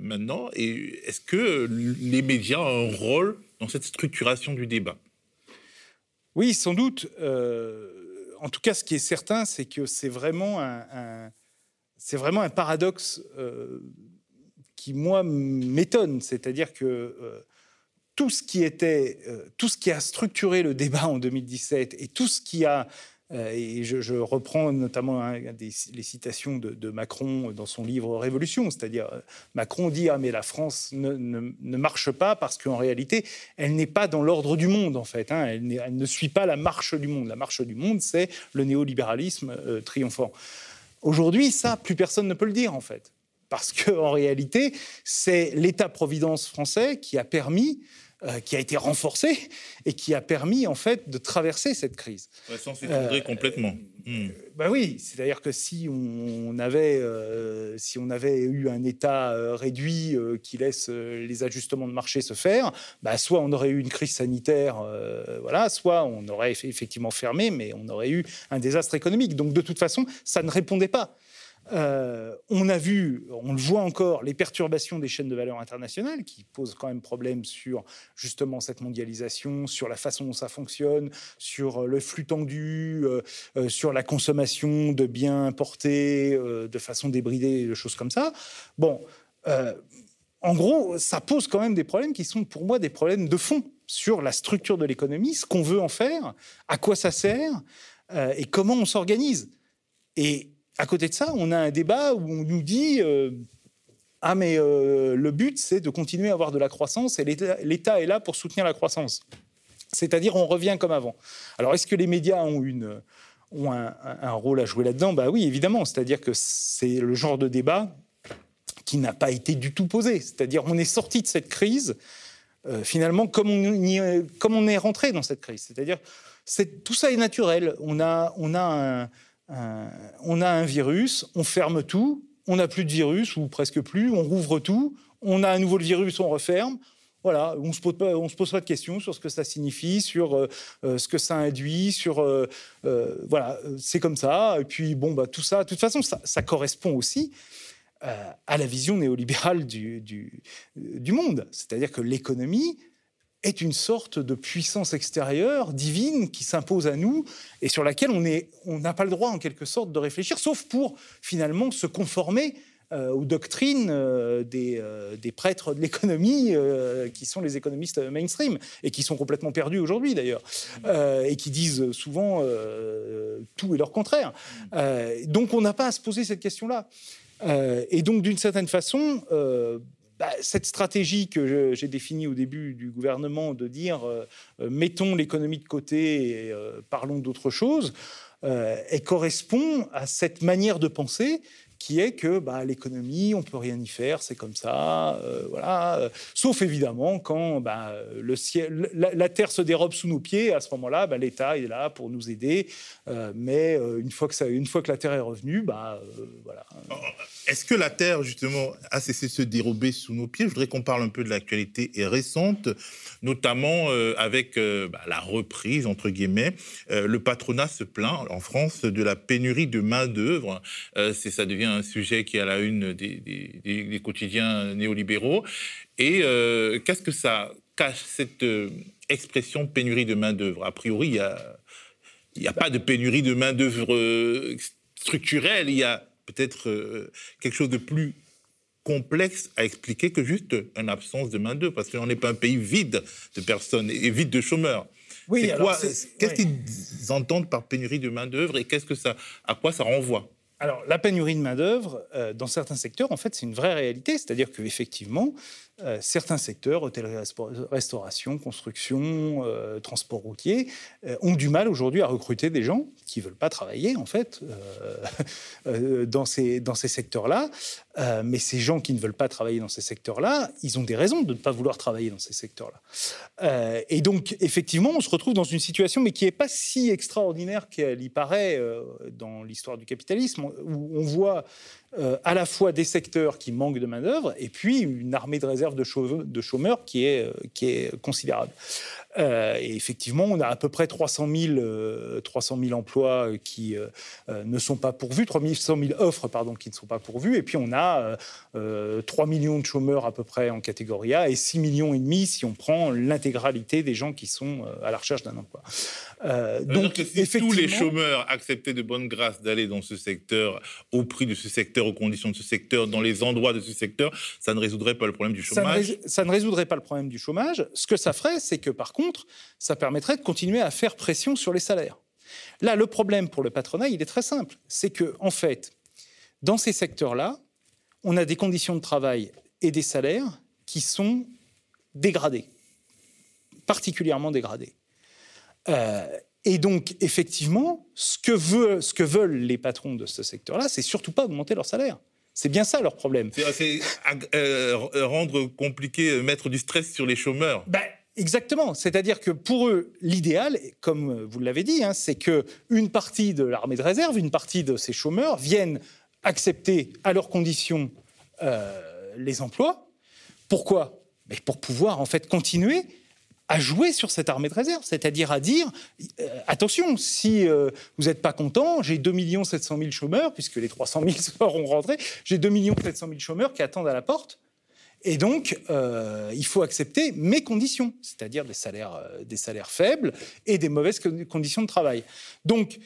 maintenant. Et est-ce que les médias ont un rôle dans cette structuration du débat? Oui, sans doute. Euh, en tout cas, ce qui est certain, c'est que c'est vraiment un, paradoxe euh, qui, moi, m'étonne. C'est-à-dire que euh, tout ce qui était, tout ce qui a structuré le débat en 2017 et tout ce qui a et je, reprends notamment les citations de, Macron dans son livre Révolution, c'est-à-dire euh, Macron dit ah mais la France ne, marche pas parce qu'en réalité elle n'est pas dans l'ordre du monde en fait, hein. elle, ne suit pas la marche du monde. La marche du monde c'est le néolibéralisme euh, triomphant. Aujourd'hui ça plus personne ne peut le dire en fait parce qu'en réalité c'est l'État-providence français qui a permis euh, qui a été renforcé et qui a permis en fait de traverser cette crise. sans s'effondrer euh, complètement. Ben oui, c'est-à-dire que si on avait, euh, si on avait eu un État réduit qui laisse les ajustements de marché se faire, bah, soit on aurait eu une crise sanitaire, voilà, soit on aurait effectivement fermé, mais on aurait eu un désastre économique. Donc de toute façon, ça ne répondait pas. Euh, on a vu, on le voit encore, les perturbations des chaînes de valeur internationales qui posent quand même problème sur justement cette mondialisation, sur la façon dont ça fonctionne, sur le flux tendu, euh, euh, sur la consommation de biens importés de façon débridée, de choses comme ça. Bon, en gros, ça pose quand même des problèmes qui sont pour moi des problèmes de fond sur la structure de l'économie, ce qu'on veut en faire, à quoi ça sert et comment on s'organise. Et à côté de ça, on a un débat où on nous dit ah mais le but c'est de continuer à avoir de la croissance et l'État est là pour soutenir la croissance. C'est-à-dire on revient comme avant. Alors est-ce que les médias ont une ont un, rôle à jouer là-dedans? Bah oui, évidemment. C'est-à-dire que c'est le genre de débat qui n'a pas été du tout posé. C'est-à-dire on est sorti de cette crise euh, finalement comme on, comme on est rentré dans cette crise. C'est-à-dire tout ça est naturel. On a, on a un, on a un virus, on ferme tout, on n'a plus de virus ou presque plus, on rouvre tout, on a un nouveau virus, on referme. Voilà, on ne se, pose pas, de questions sur ce que ça signifie, sur euh, euh, ce que ça induit, sur... voilà, c'est comme ça. Et puis, bon, bah, tout ça, de toute façon, ça, correspond aussi euh, à la vision néolibérale du, monde. C'est-à-dire que l'économie est une sorte de puissance extérieure, divine, qui s'impose à nous et sur laquelle on n'a pas le droit, en quelque sorte, de réfléchir, sauf pour finalement se conformer euh, aux doctrines euh, des, des, prêtres de l'économie, qui sont les économistes mainstream, et qui sont complètement perdus aujourd'hui d'ailleurs, et qui disent souvent tout et leur contraire. donc on n'a pas à se poser cette question-là. Euh, et donc, d'une certaine façon, euh, bah, cette stratégie que j'ai définie au début du gouvernement de dire euh, mettons l'économie de côté et parlons d'autre chose, elle correspond à cette manière de penser qui est que bah, l'économie, on peut rien y faire, c'est comme ça, euh, voilà. Sauf évidemment quand bah, le ciel, la, terre se dérobe sous nos pieds, à ce moment-là, bah, l'État est là pour nous aider. Euh, mais euh, une fois que ça, une fois que la terre est revenue, bah voilà. Est-ce que la terre justement a cessé de se dérober sous nos pieds? Je voudrais qu'on parle un peu de l'actualité récente, notamment avec bah, la reprise entre guillemets. le patronat se plaint en France de la pénurie de main d'œuvre. ça devient un sujet qui est à la une des, quotidiens néolibéraux. Et euh, qu'est-ce que ça cache, cette euh, expression pénurie de main-d'œuvre? A priori, il n'y a, y a pas de pénurie de main-d'œuvre euh, structurelle, il y a peut-être quelque chose de plus complexe à expliquer que juste une absence de main-d'œuvre, parce qu'on n'est pas un pays vide de personnes et vide de chômeurs. Oui, qu'est-ce qu'ils entendent par pénurie de main-d'œuvre et qu'est-ce que ça, à quoi ça renvoie? Alors, la pénurie de main-d'œuvre, euh, dans certains secteurs, en fait, c'est une vraie réalité. C'est-à-dire qu'effectivement, euh, certains secteurs, hôtellerie, restauration, construction, euh, transport routier, ont du mal aujourd'hui à recruter des gens qui ne veulent pas travailler, en fait, [laughs] dans ces, dans ces secteurs-là. mais ces gens qui ne veulent pas travailler dans ces secteurs-là, ils ont des raisons de ne pas vouloir travailler dans ces secteurs-là. et donc, effectivement, on se retrouve dans une situation, mais qui n'est pas si extraordinaire qu'elle y paraît dans l'histoire du capitalisme où on voit euh, à la fois des secteurs qui manquent de main-d'œuvre et puis une armée de réserve de, chômeurs, qui est, euh, qui est considérable. Euh, et effectivement, on a à peu près 300 000, 300 000 emplois qui ne sont pas pourvus, 300 000 offres pardon, qui ne sont pas pourvues. Et puis on a 3 millions de chômeurs à peu près en catégorie A et 6 millions et demi si on prend l'intégralité des gens qui sont à la recherche d'un emploi. Euh, donc, si tous les chômeurs acceptaient de bonne grâce d'aller dans ce secteur, au prix de ce secteur, aux conditions de ce secteur, dans les endroits de ce secteur, ça ne résoudrait pas le problème du chômage ça ne, résoudrait pas le problème du chômage. Ce que ça ferait, c'est que par contre, ça permettrait de continuer à faire pression sur les salaires. Là, le problème pour le patronat, il est très simple. C'est que, en fait, dans ces secteurs-là, on a des conditions de travail et des salaires qui sont dégradés, particulièrement dégradés. Euh, et donc, effectivement, ce que, veut, ce que veulent les patrons de ce secteur-là, c'est surtout pas augmenter leur salaire. C'est bien ça leur problème. C'est euh, rendre compliqué, euh, mettre du stress sur les chômeurs. Ben, exactement. C'est-à-dire que pour eux, l'idéal, comme vous l'avez dit, hein, c'est que une partie de l'armée de réserve, une partie de ces chômeurs viennent accepter à leurs conditions les emplois. Pourquoi? Ben, Pour pouvoir en fait continuer à jouer sur cette armée de réserve, c'est-à-dire à dire euh, attention, si euh, vous n'êtes pas content, j'ai 2 700 000 chômeurs, puisque les 300 000 seront rentrés, j'ai 2 700 000 chômeurs qui attendent à la porte. Et donc, euh, il faut accepter mes conditions, c'est-à-dire des salaires, des salaires faibles et des mauvaises conditions de travail. Donc,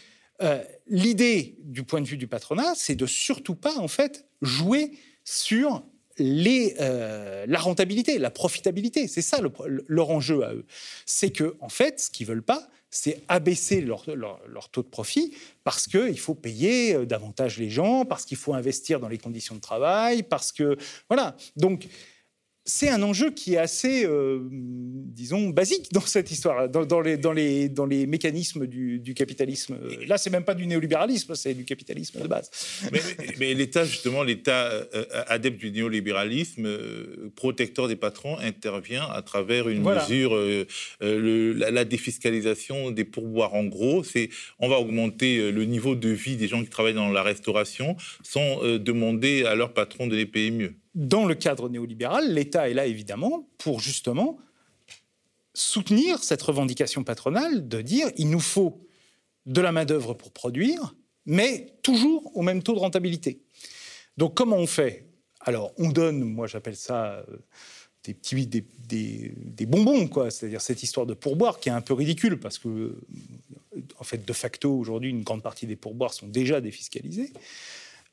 l'idée du point de vue du patronat, c'est de surtout pas, en fait, jouer sur euh, la rentabilité, la profitabilité. C'est ça leur enjeu à eux. C'est que, en fait, ce qu'ils veulent pas, c'est abaisser leur, leur, taux de profit parce qu'il faut payer euh, davantage les gens, parce qu'il faut investir dans les conditions de travail, parce que... Voilà. Donc, c'est un enjeu qui est assez, euh, disons, basique dans cette histoire, dans, les, dans, les, dans les mécanismes du, capitalisme. Là, c'est même pas du néolibéralisme, c'est du capitalisme de base. Mais, l'État, justement, l'État euh, adepte du néolibéralisme, euh, protecteur des patrons, intervient à travers une mesure, la, défiscalisation des pourboires. En gros, c'est on va augmenter le niveau de vie des gens qui travaillent dans la restauration sans demander à leur patron de les payer mieux dans le cadre néolibéral, l'État est là évidemment pour justement soutenir cette revendication patronale de dire il nous faut de la main-d'œuvre pour produire, mais toujours au même taux de rentabilité. Donc comment on fait? Alors on donne, moi j'appelle ça euh, des petits des, des, bonbons, quoi. C'est-à-dire cette histoire de pourboire qui est un peu ridicule parce que, en fait, de facto aujourd'hui, une grande partie des pourboires sont déjà défiscalisés.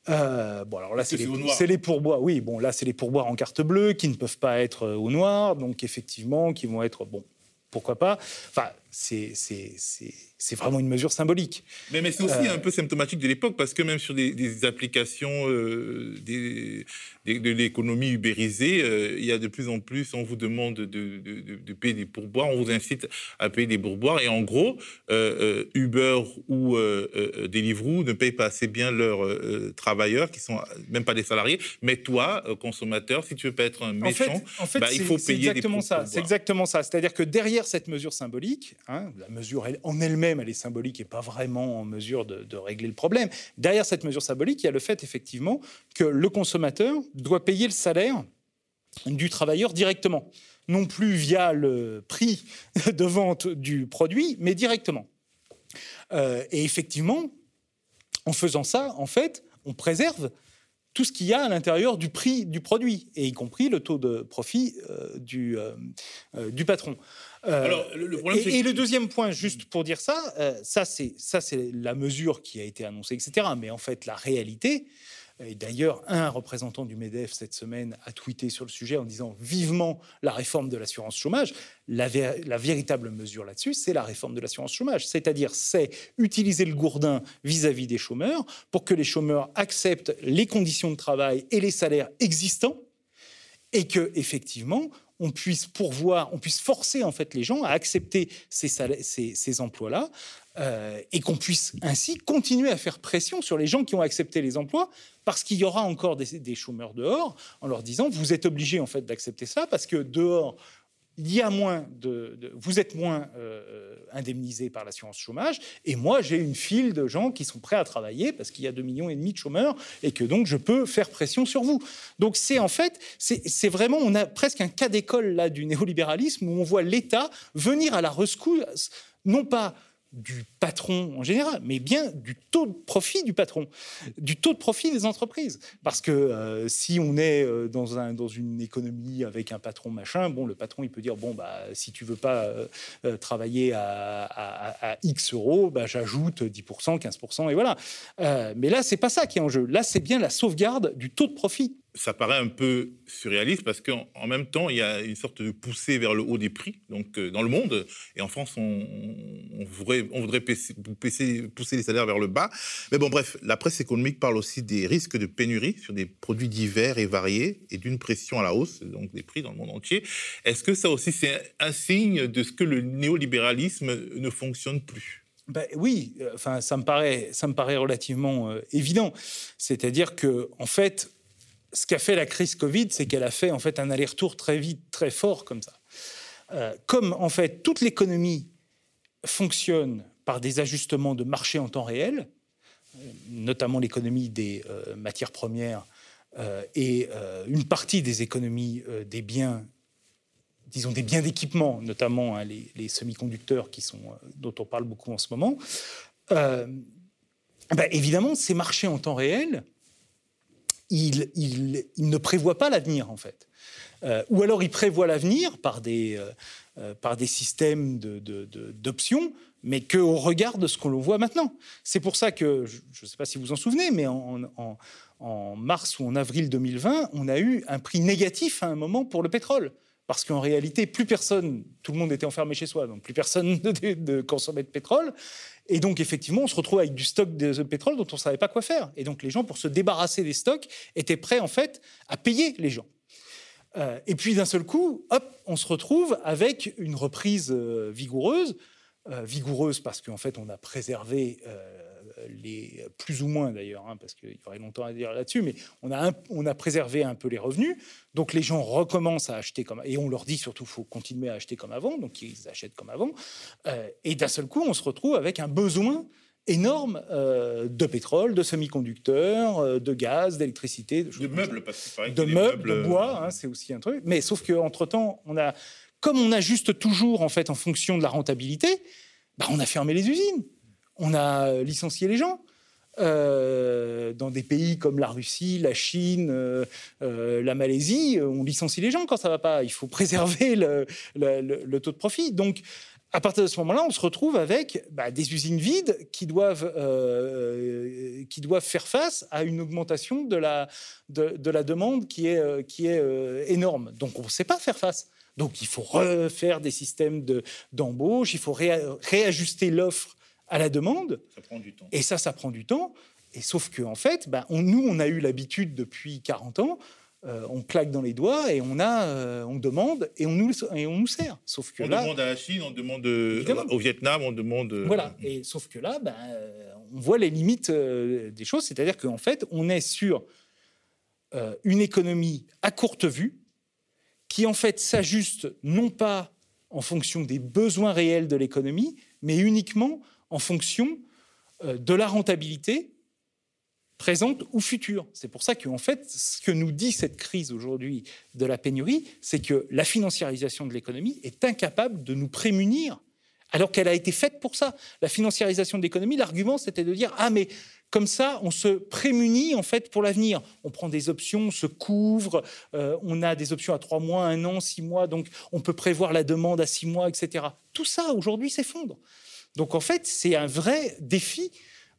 Euh, bon, alors là, c'est les, les, pourboires. Oui, bon, là, c'est les pourboires en carte bleue qui ne peuvent pas être euh, au noir, donc effectivement, qui vont être, bon, pourquoi pas. Enfin, c'est vraiment une mesure symbolique. Mais, mais c'est aussi euh, un peu symptomatique de l'époque, parce que même sur des, applications euh, des, de l'économie ubérisée, euh, il y a de plus en plus, on vous demande de, de, payer des pourboires, on vous incite à payer des pourboires, et en gros, Uber ou Deliveroo ne payent pas assez bien leurs travailleurs, qui sont même pas des salariés, mais toi, consommateur, si tu veux pas être un méchant, en fait, bah, il faut payer exactement des ça. C'est exactement ça. C'est-à-dire que derrière cette mesure symbolique, hein, la mesure en elle-même, elle est symbolique et pas vraiment en mesure de, régler le problème. Derrière cette mesure symbolique, il y a le fait effectivement que le consommateur doit payer le salaire du travailleur directement, non plus via le prix [laughs] de vente du produit, mais directement. Euh, et effectivement, en faisant ça, en fait, on préserve tout ce qu'il y a à l'intérieur du prix du produit, et y compris le taux de profit euh, euh, du patron. Euh, et, le deuxième point, juste pour dire ça, euh, ça c'est ça c'est la mesure qui a été annoncée, etc. Mais en fait, la réalité. Et d'ailleurs, un représentant du MEDEF cette semaine a tweeté sur le sujet en disant vivement la réforme de l'assurance chômage. La, la, véritable mesure là-dessus, c'est la réforme de l'assurance chômage. C'est-à-dire, c'est utiliser le gourdin vis-à-vis des chômeurs pour que les chômeurs acceptent les conditions de travail et les salaires existants et que, effectivement, on puisse pourvoir, on puisse forcer en fait les gens à accepter ces, emplois-là euh, et qu'on puisse ainsi continuer à faire pression sur les gens qui ont accepté les emplois parce qu'il y aura encore des, des, chômeurs dehors en leur disant vous êtes obligés en fait d'accepter ça parce que dehors il y a moins de, vous êtes moins euh, indemnisé par l'assurance chômage, et moi j'ai une file de gens qui sont prêts à travailler parce qu'il y a 2 millions et demi de chômeurs et que donc je peux faire pression sur vous. Donc c'est en fait, c'est vraiment, on a presque un cas d'école là du néolibéralisme où on voit l'État venir à la rescousse, non pas du patron en général, mais bien du taux de profit du patron, du taux de profit des entreprises. Parce que euh, si on est euh, dans, un, dans une économie avec un patron machin, bon, le patron, il peut dire, bon, bah, si tu veux pas euh, travailler à, à, X euros, bah, j'ajoute 10%, 15%, et voilà. mais là, c'est pas ça qui est en jeu. Là, c'est bien la sauvegarde du taux de profit ça paraît un peu surréaliste parce qu'en même temps, il y a une sorte de poussée vers le haut des prix donc, euh, dans le monde. Et en France, on, voudrait, pousser les salaires vers le bas. Mais bon, bref, la presse économique parle aussi des risques de pénurie sur des produits divers et variés et d'une pression à la hausse, donc des prix dans le monde entier. Est-ce que ça aussi, c'est un signe de ce que le néolibéralisme ne fonctionne plus? Ben oui, euh, enfin, ça me paraît, ça me paraît relativement euh, évident. C'est-à-dire que, en fait, ce qu'a fait la crise Covid, c'est qu'elle a fait en fait un aller-retour très vite, très fort comme ça. Euh, comme en fait toute l'économie fonctionne par des ajustements de marché en temps réel, notamment l'économie des euh, matières premières euh, et une partie des économies des biens, disons des biens d'équipement, notamment hein, les, semi-conducteurs qui sont, dont on parle beaucoup en ce moment. Ben, évidemment, ces marchés en temps réel, il, ne prévoit pas l'avenir, en fait. Euh, ou alors il prévoit l'avenir par, des, euh, euh, par des systèmes d'options, mais qu'au regard de ce qu'on voit maintenant. C'est pour ça que, je ne sais pas si vous vous en souvenez, mais en, en, mars ou en avril 2020, on a eu un prix négatif à un moment pour le pétrole parce qu'en réalité, plus personne, tout le monde était enfermé chez soi, donc plus personne [laughs] ne, consommait de pétrole. Et donc, effectivement, on se retrouve avec du stock de pétrole dont on ne savait pas quoi faire. Et donc, les gens, pour se débarrasser des stocks, étaient prêts, en fait, à payer les gens. Euh, et puis, d'un seul coup, hop, on se retrouve avec une reprise euh, vigoureuse. Euh, vigoureuse parce qu'en fait, on a préservé les plus ou moins d'ailleurs, hein, parce qu'il y aurait longtemps à dire là-dessus, mais on a, on a préservé un peu les revenus. Donc les gens recommencent à acheter comme et on leur dit surtout faut continuer à acheter comme avant, donc ils achètent comme avant. Euh, et d'un seul coup, on se retrouve avec un besoin énorme euh, de pétrole, de semi-conducteurs, euh, de gaz, d'électricité, de, meubles, parce que de meubles, de bois, hein, c'est aussi un truc. Mais sauf qu'entre temps, on a, comme on ajuste toujours en fait en fonction de la rentabilité, bah, on a fermé les usines on a licencié les gens. Euh, dans des pays comme la Russie, la Chine, euh, euh, la Malaisie, on licencie les gens quand ça va pas. Il faut préserver le, taux de profit. Donc, à partir de ce moment-là, on se retrouve avec bah, des usines vides qui doivent, qui doivent faire face à une augmentation de la, de, la demande qui est, qui est énorme. Donc, on ne sait pas faire face. Donc, il faut refaire des systèmes d'embauche, il faut réajuster l'offre à la demande. Ça prend du temps. Et ça, ça prend du temps. Et sauf que en fait, ben, nous, on a eu l'habitude depuis 40 ans. Euh, on claque dans les doigts et on a, euh, on demande et on nous et on nous sert. Sauf que on là, demande à la Chine, on demande euh, au Vietnam, on demande. Voilà. Et sauf que là, ben, on voit les limites des choses. C'est-à-dire qu'en fait, on est sur une économie à courte vue qui en fait s'ajuste non pas en fonction des besoins réels de l'économie, mais uniquement en fonction euh, de la rentabilité présente ou future. C'est pour ça qu'en fait, ce que nous dit cette crise aujourd'hui de la pénurie, c'est que la financiarisation de l'économie est incapable de nous prémunir, alors qu'elle a été faite pour ça. La financiarisation de l'économie, l'argument, c'était de dire ah mais comme ça, on se prémunit en fait pour l'avenir. On prend des options, on se couvre, euh, on a des options à trois mois, un an, six mois, donc on peut prévoir la demande à six mois, etc. Tout ça aujourd'hui s'effondre. Donc en fait, c'est un vrai défi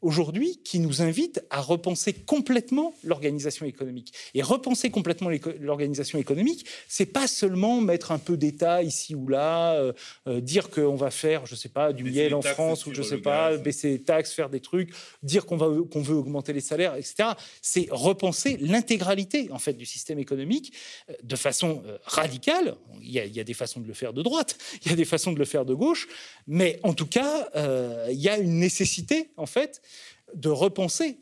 aujourd'hui qui nous invite à repenser complètement l'organisation économique. Et repenser complètement l'organisation économique, c'est pas seulement mettre un peu d'État ici ou là, euh, euh, dire qu'on va faire, je sais pas, du miel en France ou je sais pas, baisser les taxes, faire des trucs, dire qu'on va qu'on veut augmenter les salaires, etc. C'est repenser l'intégralité en fait du système économique euh, de façon radicale. Il y, a, il y, a, des façons de le faire de droite, [laughs] il y a des façons de le faire de gauche, mais en tout cas, il y a une nécessité en fait de repenser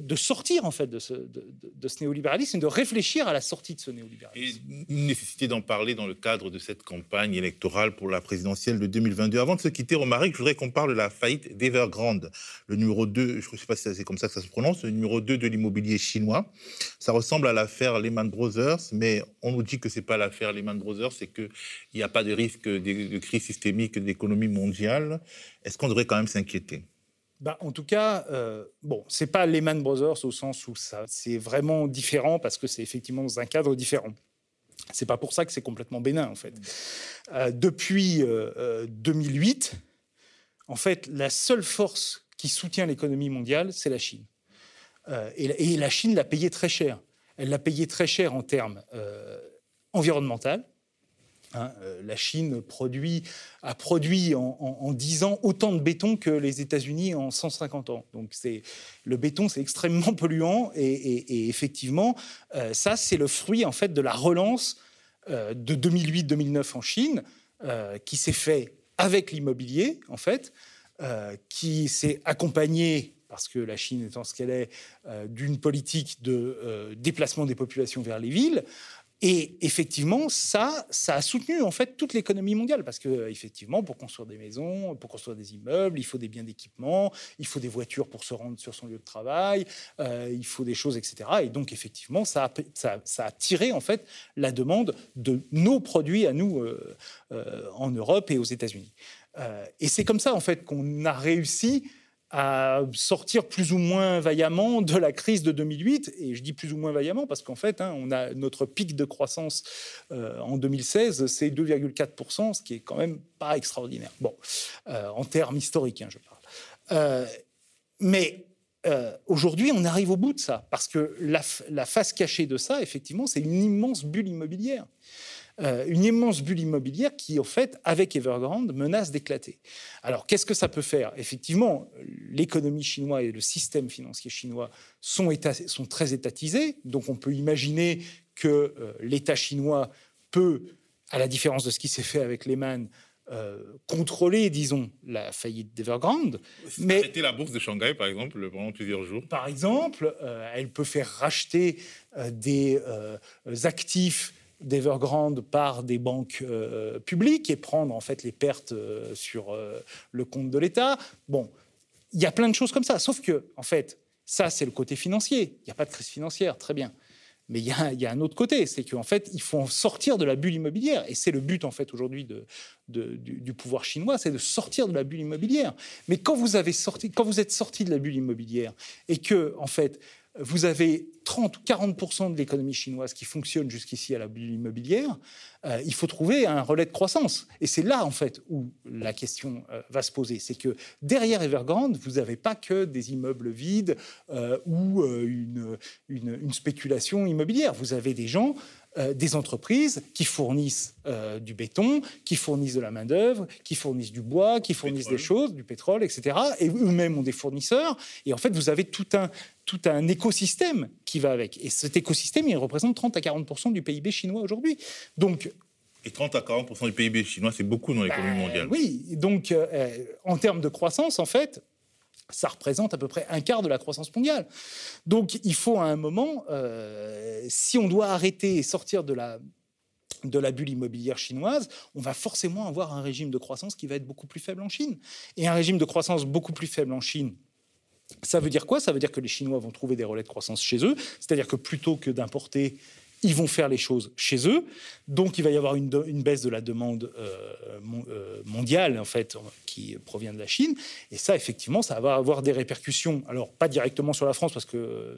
de sortir en fait de ce, de, ce, néolibéralisme de réfléchir à la sortie de ce néolibéralisme. Et une nécessité d'en parler dans le cadre de cette campagne électorale pour la présidentielle de 2022. Avant de se quitter, Romaric, je voudrais qu'on parle de la faillite d'Evergrande, le numéro 2, je ne sais pas si c'est comme ça que ça se prononce, le numéro 2 de l'immobilier chinois. Ça ressemble à l'affaire Lehman Brothers, mais on nous dit que c'est pas l'affaire Lehman Brothers, c'est qu'il n'y a pas de risque de, de crise systémique de l'économie mondiale. Est-ce qu'on devrait quand même s'inquiéter? Bah, en tout cas, euh, bon, c'est pas Lehman Brothers au sens où ça, c'est vraiment différent parce que c'est effectivement dans un cadre différent. C'est pas pour ça que c'est complètement bénin en fait. Euh, depuis 2008, euh, en fait, la seule force qui soutient l'économie mondiale, c'est la Chine. Et, et, la Chine l'a payé très cher. Elle l'a payé très cher en termes environnementaux, Hein, euh, la Chine a produit en, 10 ans autant de béton que les États-Unis en 150 ans. Donc le béton, c'est extrêmement [laughs] polluant et, effectivement, euh, ça c'est le fruit en fait de la relance euh, de 2008-2009 en Chine, qui s'est fait avec l'immobilier en fait, qui s'est accompagné parce que la Chine étant ce qu'elle est, d'une politique de déplacement des populations vers les villes, et effectivement, ça, ça a soutenu en fait toute l'économie mondiale parce que effectivement, pour construire des maisons, pour construire des immeubles, il faut des biens d'équipement, il faut des voitures pour se rendre sur son lieu de travail, euh, il faut des choses, etc. Et donc effectivement, ça a, tiré en fait la demande de nos produits à nous euh, euh, en Europe et aux États-Unis. et c'est comme ça en fait qu'on a réussi à sortir plus ou moins vaillamment de la crise de 2008. Et je dis plus ou moins vaillamment parce qu'en fait, hein, on a notre pic de croissance euh, en 2016, c'est 2,4%, ce qui est quand même pas extraordinaire. Bon, euh, en termes historiques, hein, je parle. Euh, mais aujourd'hui, on arrive au bout de ça parce que la, la face cachée de ça, effectivement, c'est une immense bulle immobilière. Euh, une immense bulle immobilière qui, en fait, avec Evergrande, menace d'éclater. Alors, qu'est-ce que ça peut faire? Effectivement, l'économie chinoise et le système financier chinois sont, sont très étatisés, donc on peut imaginer que euh, l'État chinois peut, à la différence de ce qui s'est fait avec Lehman, euh, contrôler, disons, la faillite d'Evergrande. Mais arrêter la bourse de Shanghai, par exemple, pendant plusieurs jours. Par exemple, euh, elle peut faire racheter euh, des actifs d'Evergrande par des banques publiques et prendre en fait les pertes sur le compte de l'État. Bon, il y a plein de choses comme ça. Sauf que, en fait, ça, c'est le côté financier. Il n'y a pas de crise financière, très bien. Mais il y, a, un autre côté, c'est qu'en fait, il faut sortir de la bulle immobilière. Et c'est le but, en fait, aujourd'hui du, du, pouvoir chinois, c'est de sortir de la bulle immobilière. Mais quand vous, avez sorti, quand vous êtes sorti de la bulle immobilière et que, en fait, vous avez 30 ou 40% de l'économie chinoise qui fonctionne jusqu'ici à la bulle immobilière, euh, il faut trouver un relais de croissance. Et c'est là, en fait, où la question euh, va se poser. C'est que derrière Evergrande, vous n'avez pas que des immeubles vides euh, ou une, une, spéculation immobilière. Vous avez des gens euh, des entreprises qui fournissent euh, du béton, qui fournissent de la main-d'œuvre, qui fournissent du bois, qui fournissent des choses, du pétrole, etc. Et eux-mêmes ont des fournisseurs. Et en fait, vous avez tout un, tout un écosystème qui va avec. Et cet écosystème, il représente 30 à 40 du PIB chinois aujourd'hui. Donc, et 30 à 40 du PIB chinois, c'est beaucoup dans l'économie ben, mondiale. Oui, donc euh, en termes de croissance, en fait, ça représente à peu près un quart de la croissance mondiale. Donc il faut à un moment, euh, si on doit arrêter et sortir de la, de la bulle immobilière chinoise, on va forcément avoir un régime de croissance qui va être beaucoup plus faible en Chine. Et un régime de croissance beaucoup plus faible en Chine, ça veut dire quoi? Ça veut dire que les Chinois vont trouver des relais de croissance chez eux, c'est-à-dire que plutôt que d'importer ils vont faire les choses chez eux. Donc, il va y avoir une, baisse de la demande euh, euh, mondiale, en fait, qui provient de la Chine. Et ça, effectivement, ça va avoir des répercussions. Alors, pas directement sur la France, parce que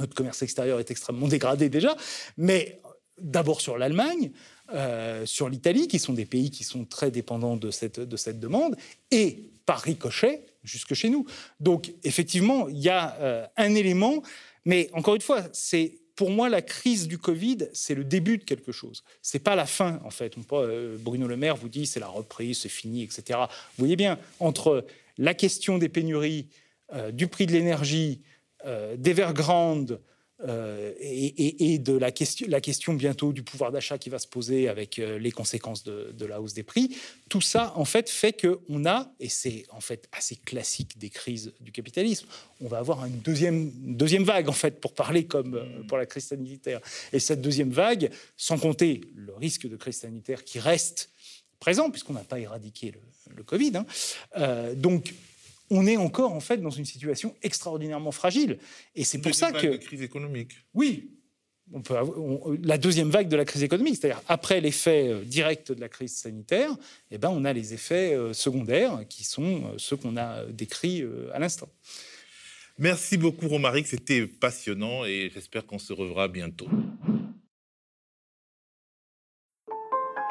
notre commerce extérieur est extrêmement [laughs] dégradé déjà, mais d'abord sur l'Allemagne, euh, sur l'Italie, qui sont des pays qui sont très dépendants de cette, de cette demande, et par ricochet jusque chez nous. Donc, effectivement, il y a un élément, mais encore une fois, c'est pour moi, la crise du Covid, c'est le début de quelque chose. C'est pas la fin, en fait. Euh, Bruno Le Maire vous dit c'est la reprise, c'est fini, etc. Vous voyez bien, entre la question des pénuries, euh, du prix de l'énergie, euh, d'Evergrande, euh, et, de la question, la question bientôt du pouvoir d'achat qui va se poser avec euh, les conséquences de, la hausse des prix. Tout ça, en fait, fait qu'on a, et c'est en fait assez classique des crises du capitalisme, on va avoir une deuxième, deuxième vague, en fait, pour parler comme euh, pour la crise sanitaire. Et cette deuxième vague, sans compter le risque de crise sanitaire qui reste présent, puisqu'on n'a pas éradiqué le, Covid. Hein, donc, on est encore en fait dans une situation extraordinairement fragile. Et c'est pour ça que de crise économique. Oui, on peut la deuxième vague de la crise économique, c'est-à-dire après l'effet euh, direct de la crise sanitaire, eh ben on a les effets euh, secondaires qui sont euh, ceux qu'on a décrits à l'instant. Merci beaucoup Romaric, c'était passionnant et j'espère qu'on se reverra bientôt.